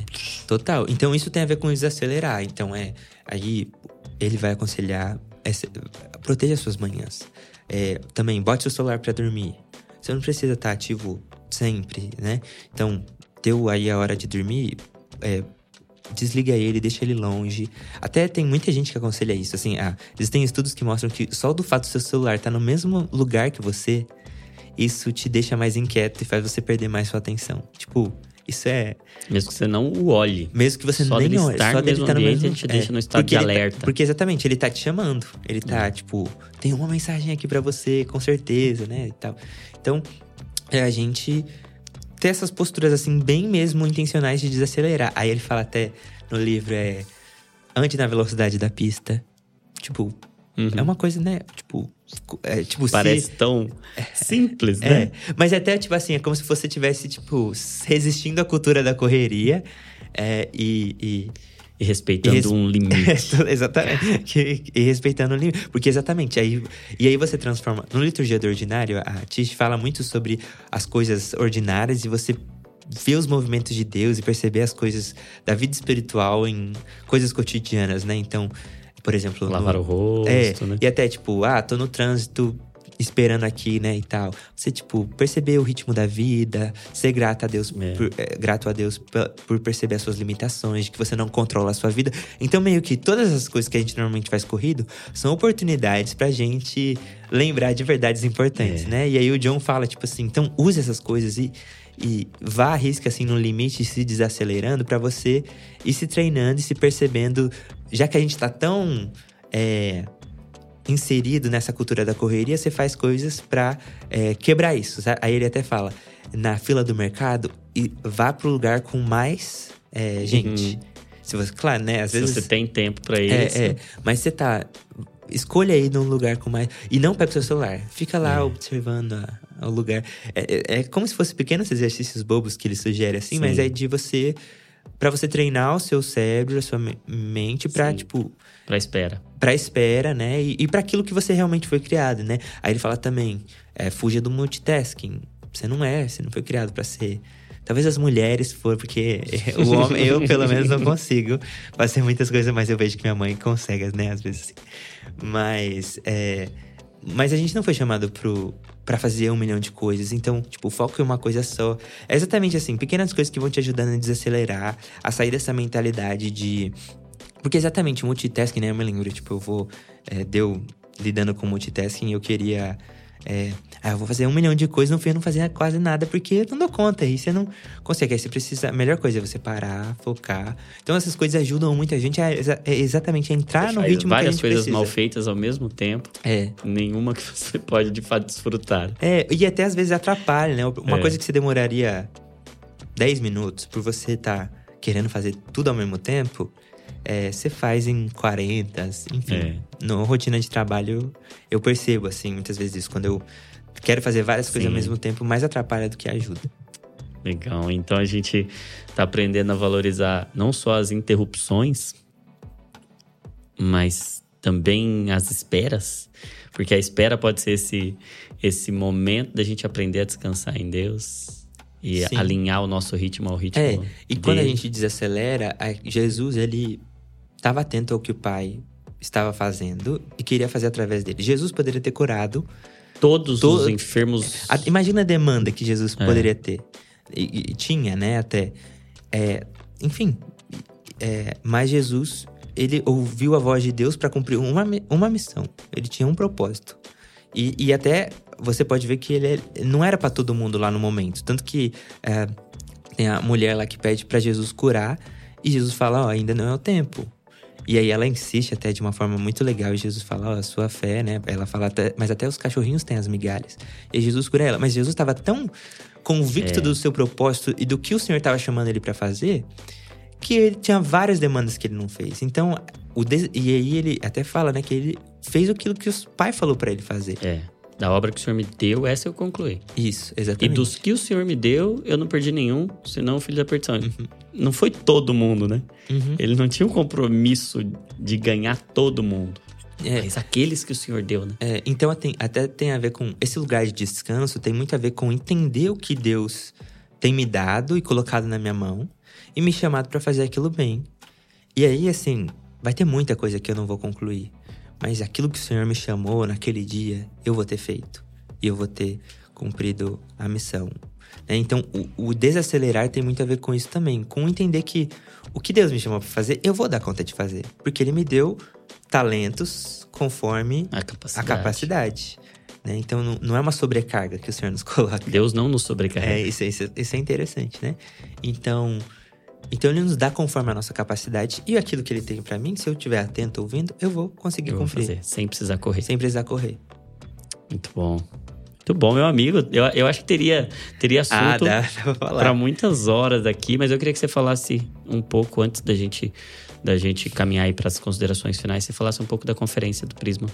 Total. Então isso tem a ver com desacelerar. Então é. Aí ele vai aconselhar. essa- proteja suas manhãs. É, também bote seu celular pra dormir. Você não precisa estar ativo sempre, né? Então, deu aí a hora de dormir. é, desliga ele, deixa ele longe. Até tem muita gente que aconselha isso. Assim, ah, existem estudos que mostram que só do fato do seu celular estar no mesmo lugar que você, isso te deixa mais inquieto e faz você perder mais sua atenção. Tipo, isso é. Mesmo que você não o olhe. Mesmo que você Só nem olhe, só no dele estar no ambiente, mesmo ele te deixa no estado porque de tá- alerta. porque exatamente, ele tá te chamando. Ele tá, tipo, tem uma mensagem aqui pra você, com certeza, né? E tal. Então, é a gente ter essas posturas, assim, bem mesmo intencionais de desacelerar. Aí ele fala até no livro, é. ande na velocidade da pista. Tipo, Uhum. é uma coisa, né? Tipo, é, tipo Parece se, tão simples, é, né? mas é até tipo assim, é como se você tivesse tipo resistindo à cultura da correria é, e, e E respeitando E res- um limite. exatamente. E respeitando o limite. Porque exatamente, aí, e aí você transforma. No Liturgia do Ordinário, a Tish fala muito sobre as coisas ordinárias e você ver os movimentos de Deus e perceber as coisas da vida espiritual em coisas cotidianas, né? Então, por exemplo. Lavar no- o rosto, é, né? e até tipo, ah, tô no trânsito esperando aqui, né, e tal. Você, tipo, perceber o ritmo da vida, ser grato a Deus, É. por, é, grato a Deus por perceber as suas limitações, de que você não controla a sua vida. Então, meio que todas as coisas que a gente normalmente faz corrido são oportunidades pra gente lembrar de verdades importantes, É. né? E aí o John fala, tipo assim, então use essas coisas e. E vá arrisca assim no limite, se desacelerando pra você ir se treinando e se percebendo, já que a gente tá tão é, inserido nessa cultura da correria, você faz coisas pra é, quebrar isso. sabe? Aí ele até fala, na fila do mercado, e vá pro lugar com mais é, gente. Se você, claro, né? Às Se vezes você tem tempo pra isso. é, é, mas você tá. Escolha aí num lugar com mais. E não pega o seu celular. Fica lá observando a- o lugar. É, é- é como se fossem pequenos exercícios bobos que ele sugere, assim, mas Sim. é de você. Pra você treinar o seu cérebro, a sua me- mente, pra, Sim. tipo, Pra espera. Pra espera, né? E, e para aquilo que você realmente foi criado, né? Aí ele fala também, é, fuja do multitasking. Você não é, você não foi criado pra ser. Talvez as mulheres for, porque o homem, eu pelo menos não consigo fazer muitas coisas, mas eu vejo que minha mãe consegue, né? Às vezes. Mas, é, mas a gente não foi chamado pro, pra fazer um milhão de coisas. Então, tipo, o foco em uma coisa só. É exatamente assim, pequenas coisas que vão te ajudando a desacelerar, a sair dessa mentalidade de porque exatamente, o multitasking, né? Eu me lembro, tipo, eu vou. É, deu lidando com multitasking, eu queria. É, ah, eu vou fazer um milhão de coisas, no fim eu não fazia quase nada, porque eu não dou conta. E você não consegue. Aí você precisa. A melhor coisa é você parar, focar. Então essas coisas ajudam muita gente a exa- é exatamente a entrar no ritmo que a várias gente coisas precisa. mal feitas ao mesmo tempo. É. Nenhuma que você pode de fato desfrutar. É, e até às vezes atrapalha, né? Uma É. coisa que você demoraria 10 minutos por você estar querendo fazer tudo ao mesmo tempo, é, você faz em 40, enfim. É. No rotina de trabalho, eu percebo, assim, muitas vezes isso. Quando eu quero fazer várias coisas ao Sim. mesmo tempo, mais atrapalha do que ajuda. Legal. Então a gente tá aprendendo a valorizar não só as interrupções, mas também as esperas. Porque a espera pode ser esse, esse momento da gente aprender a descansar em Deus e Sim. alinhar o nosso ritmo ao ritmo. É, e quando a dele. gente desacelera, Jesus, ele estava atento ao que o Pai estava fazendo e queria fazer através dele. Jesus poderia ter curado Todos to- os enfermos. A- imagina a demanda que Jesus É. poderia ter. E, e tinha, né, até. É, enfim. é, mas Jesus, ele ouviu a voz de Deus para cumprir uma, uma missão. Ele tinha um propósito. E, e até você pode ver que ele é- não era para todo mundo lá no momento. Tanto que é, tem a mulher lá que pede para Jesus curar. E Jesus fala: Ó, ainda não é o tempo. E aí ela insiste até de uma forma muito legal. E Jesus fala, ó, a sua fé, né? Ela fala, até, mas até os cachorrinhos têm as migalhas. E Jesus cura ela. Mas Jesus estava tão convicto É. do seu propósito e do que o Senhor estava chamando ele para fazer, que ele tinha várias demandas que ele não fez. Então, o des- e aí ele até fala, né, que ele fez aquilo que o pai falou para ele fazer. É. Da obra que o Senhor me deu, essa eu concluí. Isso, E exatamente. dos que o Senhor me deu, eu não perdi nenhum, senão o filho da perdição. Não foi todo mundo, né? Uhum. Ele não tinha um compromisso de ganhar todo mundo. É. Mas aqueles que o Senhor deu, né? É, então até tem a ver com esse lugar de descanso, tem muito a ver com entender o que Deus tem me dado e colocado na minha mão e me chamado para fazer aquilo bem. E aí, assim, vai ter muita coisa que eu não vou concluir, mas aquilo que o Senhor me chamou naquele dia, eu vou ter feito e eu vou ter cumprido a missão. né? Então, o, o desacelerar tem muito a ver com isso também, com entender que o que Deus me chamou para fazer, eu vou dar conta de fazer, porque Ele me deu talentos conforme A a capacidade. capacidade. Né? Então não, não é uma sobrecarga que o Senhor nos coloca. Deus não nos sobrecarrega. É, isso, isso, isso é interessante, né? Então, então ele nos dá conforme a nossa capacidade e aquilo que ele tem pra mim, se eu estiver atento ouvindo, eu vou conseguir eu vou cumprir. fazer, sem precisar correr. Sem precisar correr. Muito bom. Muito bom, meu amigo. Eu, eu acho que teria, teria Ah, assunto falar. para muitas horas aqui, mas eu queria que você falasse um pouco antes da gente da gente caminhar aí para as considerações finais, você falasse um pouco da conferência do Prisma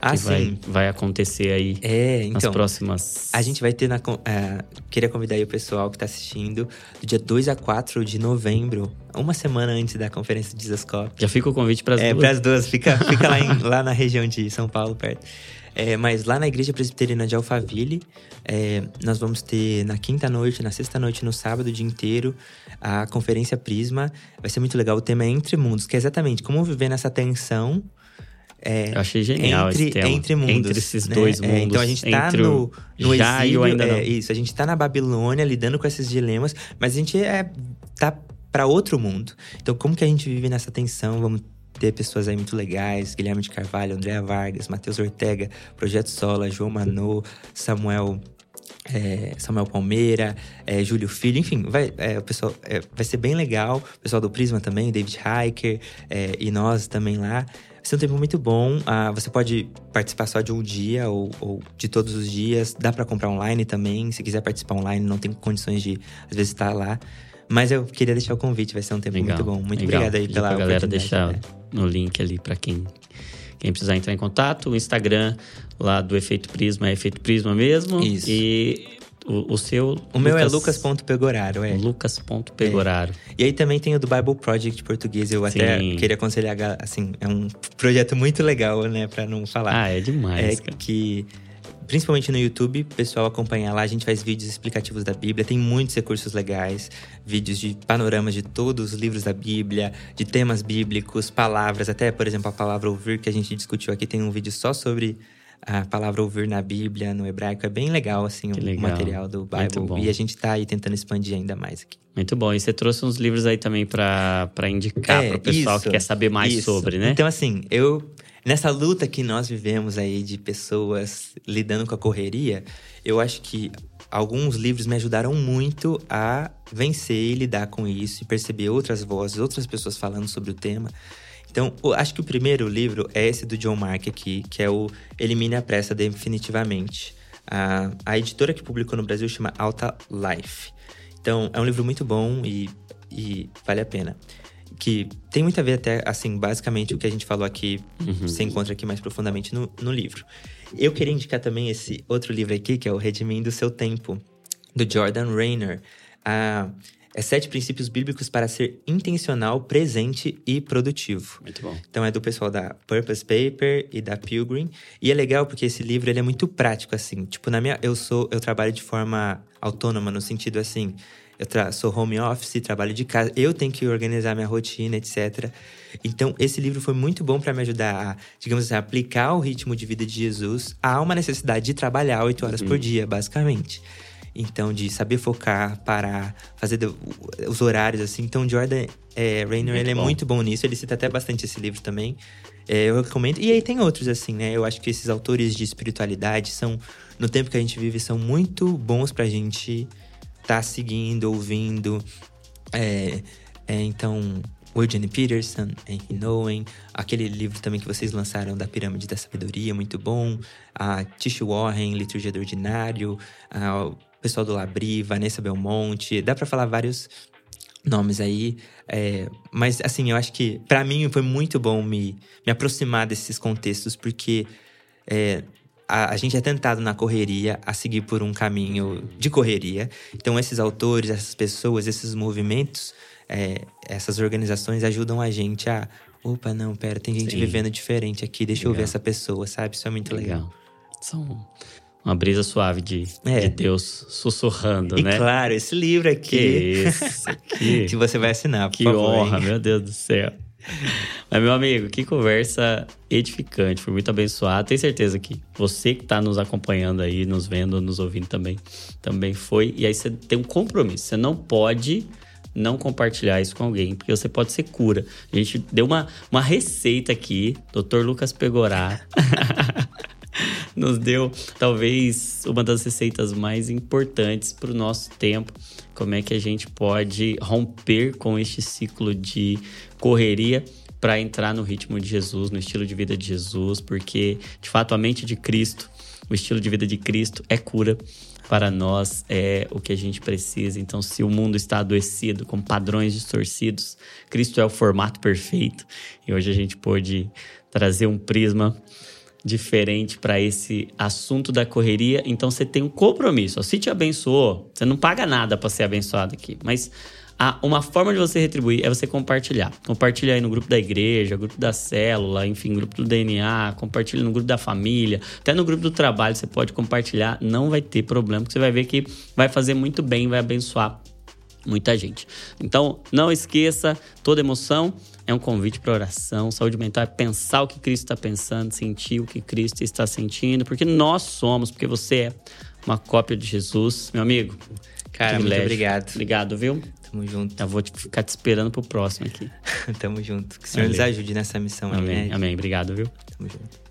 Ah, que vai, vai acontecer aí É, nas então. próximas. A gente vai ter na. ah, queria convidar aí o pessoal que tá assistindo do dia 2 a 4 de novembro, uma semana antes da conferência de Disascope. Já fica o convite para as É, duas. para as duas, fica, fica lá, em- lá na região de São Paulo, perto. É, mas lá na Igreja Presbiteriana de Alphaville, é, nós vamos ter na quinta noite, na sexta noite, no sábado, o dia inteiro, a conferência Prisma. Vai ser muito legal. O tema é Entre Mundos, que é exatamente como viver nessa tensão. É, Eu achei genial entre, esse tema. entre mundos. Entre esses né? dois É, mundos. então a gente tá no, no já e exílio. o ainda é, não. Isso, a gente tá na Babilônia lidando com esses dilemas, mas a gente é, tá para outro mundo. Então, como que a gente vive nessa tensão? Vamos ter pessoas aí muito legais: Guilherme de Carvalho, Andréa Vargas, Matheus Ortega, Projeto Sola, João Manô, Samuel. é, Samuel Palmeira, é, Júlio Filho, enfim, vai, é, o pessoal, é, vai ser bem legal. O pessoal do Prisma também, David Hiker é, e nós também lá. Vai ser um tempo muito bom. Ah, você pode participar só de um dia ou, ou de todos os dias. Dá para comprar online também. Se quiser participar online, não tem condições de, às vezes, estar lá. Mas eu queria deixar o convite, vai ser um tempo Legal, muito bom. Muito legal. obrigado aí pela pra galera deixar né? no link ali para quem quem precisar entrar em contato. O Instagram lá do Efeito Prisma é Efeito Prisma mesmo. Isso. E o, o seu. O meu é lucas.pegoraro, é. Lucas.pegoraro. E aí também tem o do Bible Project português. Eu até Sim. queria aconselhar, assim, é um projeto muito legal, né, Pra não falar. Ah, é demais, é cara. que principalmente no YouTube, o pessoal acompanha lá, a gente faz vídeos explicativos da Bíblia, tem muitos recursos legais, vídeos de panoramas de todos os livros da Bíblia, de temas bíblicos, palavras, até, por exemplo, a palavra ouvir que a gente discutiu aqui, tem um vídeo só sobre a palavra ouvir na Bíblia, no hebraico, é bem legal assim Que o legal. material do. Bible e a gente tá aí tentando expandir ainda mais aqui. Muito bom. E você trouxe uns livros aí também pra indicar É, pro pessoal isso, que quer saber mais isso. sobre, né? Então, assim, eu. Nessa luta que nós vivemos aí de pessoas lidando com a correria, eu acho que alguns livros me ajudaram muito a vencer e lidar com isso e perceber outras vozes, outras pessoas falando sobre o tema. Então, acho que o primeiro livro é esse do John Mark aqui, que é o Elimine a Pressa Definitivamente. A, a editora que publicou no Brasil chama Alta Life. Então, é um livro muito bom e, e vale a pena. Que tem muito a ver até, assim, basicamente o que a gente falou aqui, você encontra aqui mais profundamente no, no livro. Eu queria indicar também esse outro livro aqui, que é o Redimindo Seu Tempo, do Jordan Rayner. Ah, é Sete Princípios Bíblicos para Ser Intencional, Presente e Produtivo. Muito bom. Então é do pessoal da Purpose Paper e da Pilgrim. E é legal porque esse livro ele é muito prático assim. Tipo, na minha eu sou eu trabalho de forma autônoma no sentido assim, eu sou home office, trabalho de casa, eu tenho que organizar minha rotina, etc. Então esse livro foi muito bom para me ajudar a, digamos assim, aplicar o ritmo de vida de Jesus a uma necessidade de trabalhar oito horas por dia, basicamente. Então, de saber focar, parar, fazer os horários, assim. Então, Jordan é, Rainer, Muito ele é bom. muito bom nisso. Ele cita até bastante esse livro também. É, eu recomendo. E aí tem outros, assim, né? Eu acho que esses autores de espiritualidade são, no tempo que a gente vive, são muito bons pra gente estar seguindo, ouvindo. É, é, então, o Eugene Peterson, Henry Nowen, aquele livro também que vocês lançaram da Pirâmide da Sabedoria, muito bom. A Tish Warren, Liturgia do Ordinário, a- pessoal do Labri, Vanessa Belmonte. Dá pra falar vários nomes aí. é, mas, assim, eu acho que pra mim foi muito bom me, me aproximar desses contextos, porque é, a, a gente é tentado na correria a seguir por um caminho de correria. Então, esses autores, essas pessoas, esses movimentos, é, essas organizações ajudam a gente a. Opa, não, pera, tem gente Sim. vivendo diferente aqui, deixa eu ver Legal. essa pessoa, sabe? Isso é muito legal. Legal. São uma brisa suave de, É. de Deus sussurrando, E né? claro, esse livro Que aqui isso, que, que você vai assinar, por que favor. hein? honra, meu Deus do céu. Mas, meu amigo, que conversa edificante, foi muito abençoado. Tenho certeza que você que está nos acompanhando aí, nos vendo, nos ouvindo também, também foi. E aí você tem um compromisso, você não pode não compartilhar isso com alguém, porque você pode ser cura. A gente deu uma, uma receita aqui, Dr. Lucas Pegorá. nos deu talvez uma das receitas mais importantes para o nosso tempo. Como é que a gente pode romper com este ciclo de correria para entrar no ritmo de Jesus, no estilo de vida de Jesus, porque de fato a mente de Cristo, o estilo de vida de Cristo é cura para nós é o que a gente precisa. Então, se o mundo está adoecido com padrões distorcidos, Cristo é o formato perfeito. E hoje a gente pôde trazer um prisma diferente para esse assunto da correria. Então, você tem um compromisso. Se te abençoou, você não paga nada para ser abençoado aqui, mas ah, uma forma de você retribuir é você compartilhar. Compartilha aí no grupo da igreja, grupo da célula, enfim, grupo do DNA, compartilha no grupo da família, até no grupo do trabalho você pode compartilhar, não vai ter problema, porque você vai ver que vai fazer muito bem, vai abençoar muita gente. Então, não esqueça, toda emoção é um convite para oração. Saúde mental é pensar o que Cristo está pensando, sentir o que Cristo está sentindo, porque nós somos, porque você é uma cópia de Jesus, meu amigo. Cara, muito obrigado. Obrigado, viu? Tamo junto. Eu vou ficar te esperando pro próximo aqui. Tamo junto. Que o Senhor Amém. nos ajude nessa missão Amém. aí, né? Amém. Obrigado, viu? Tamo junto.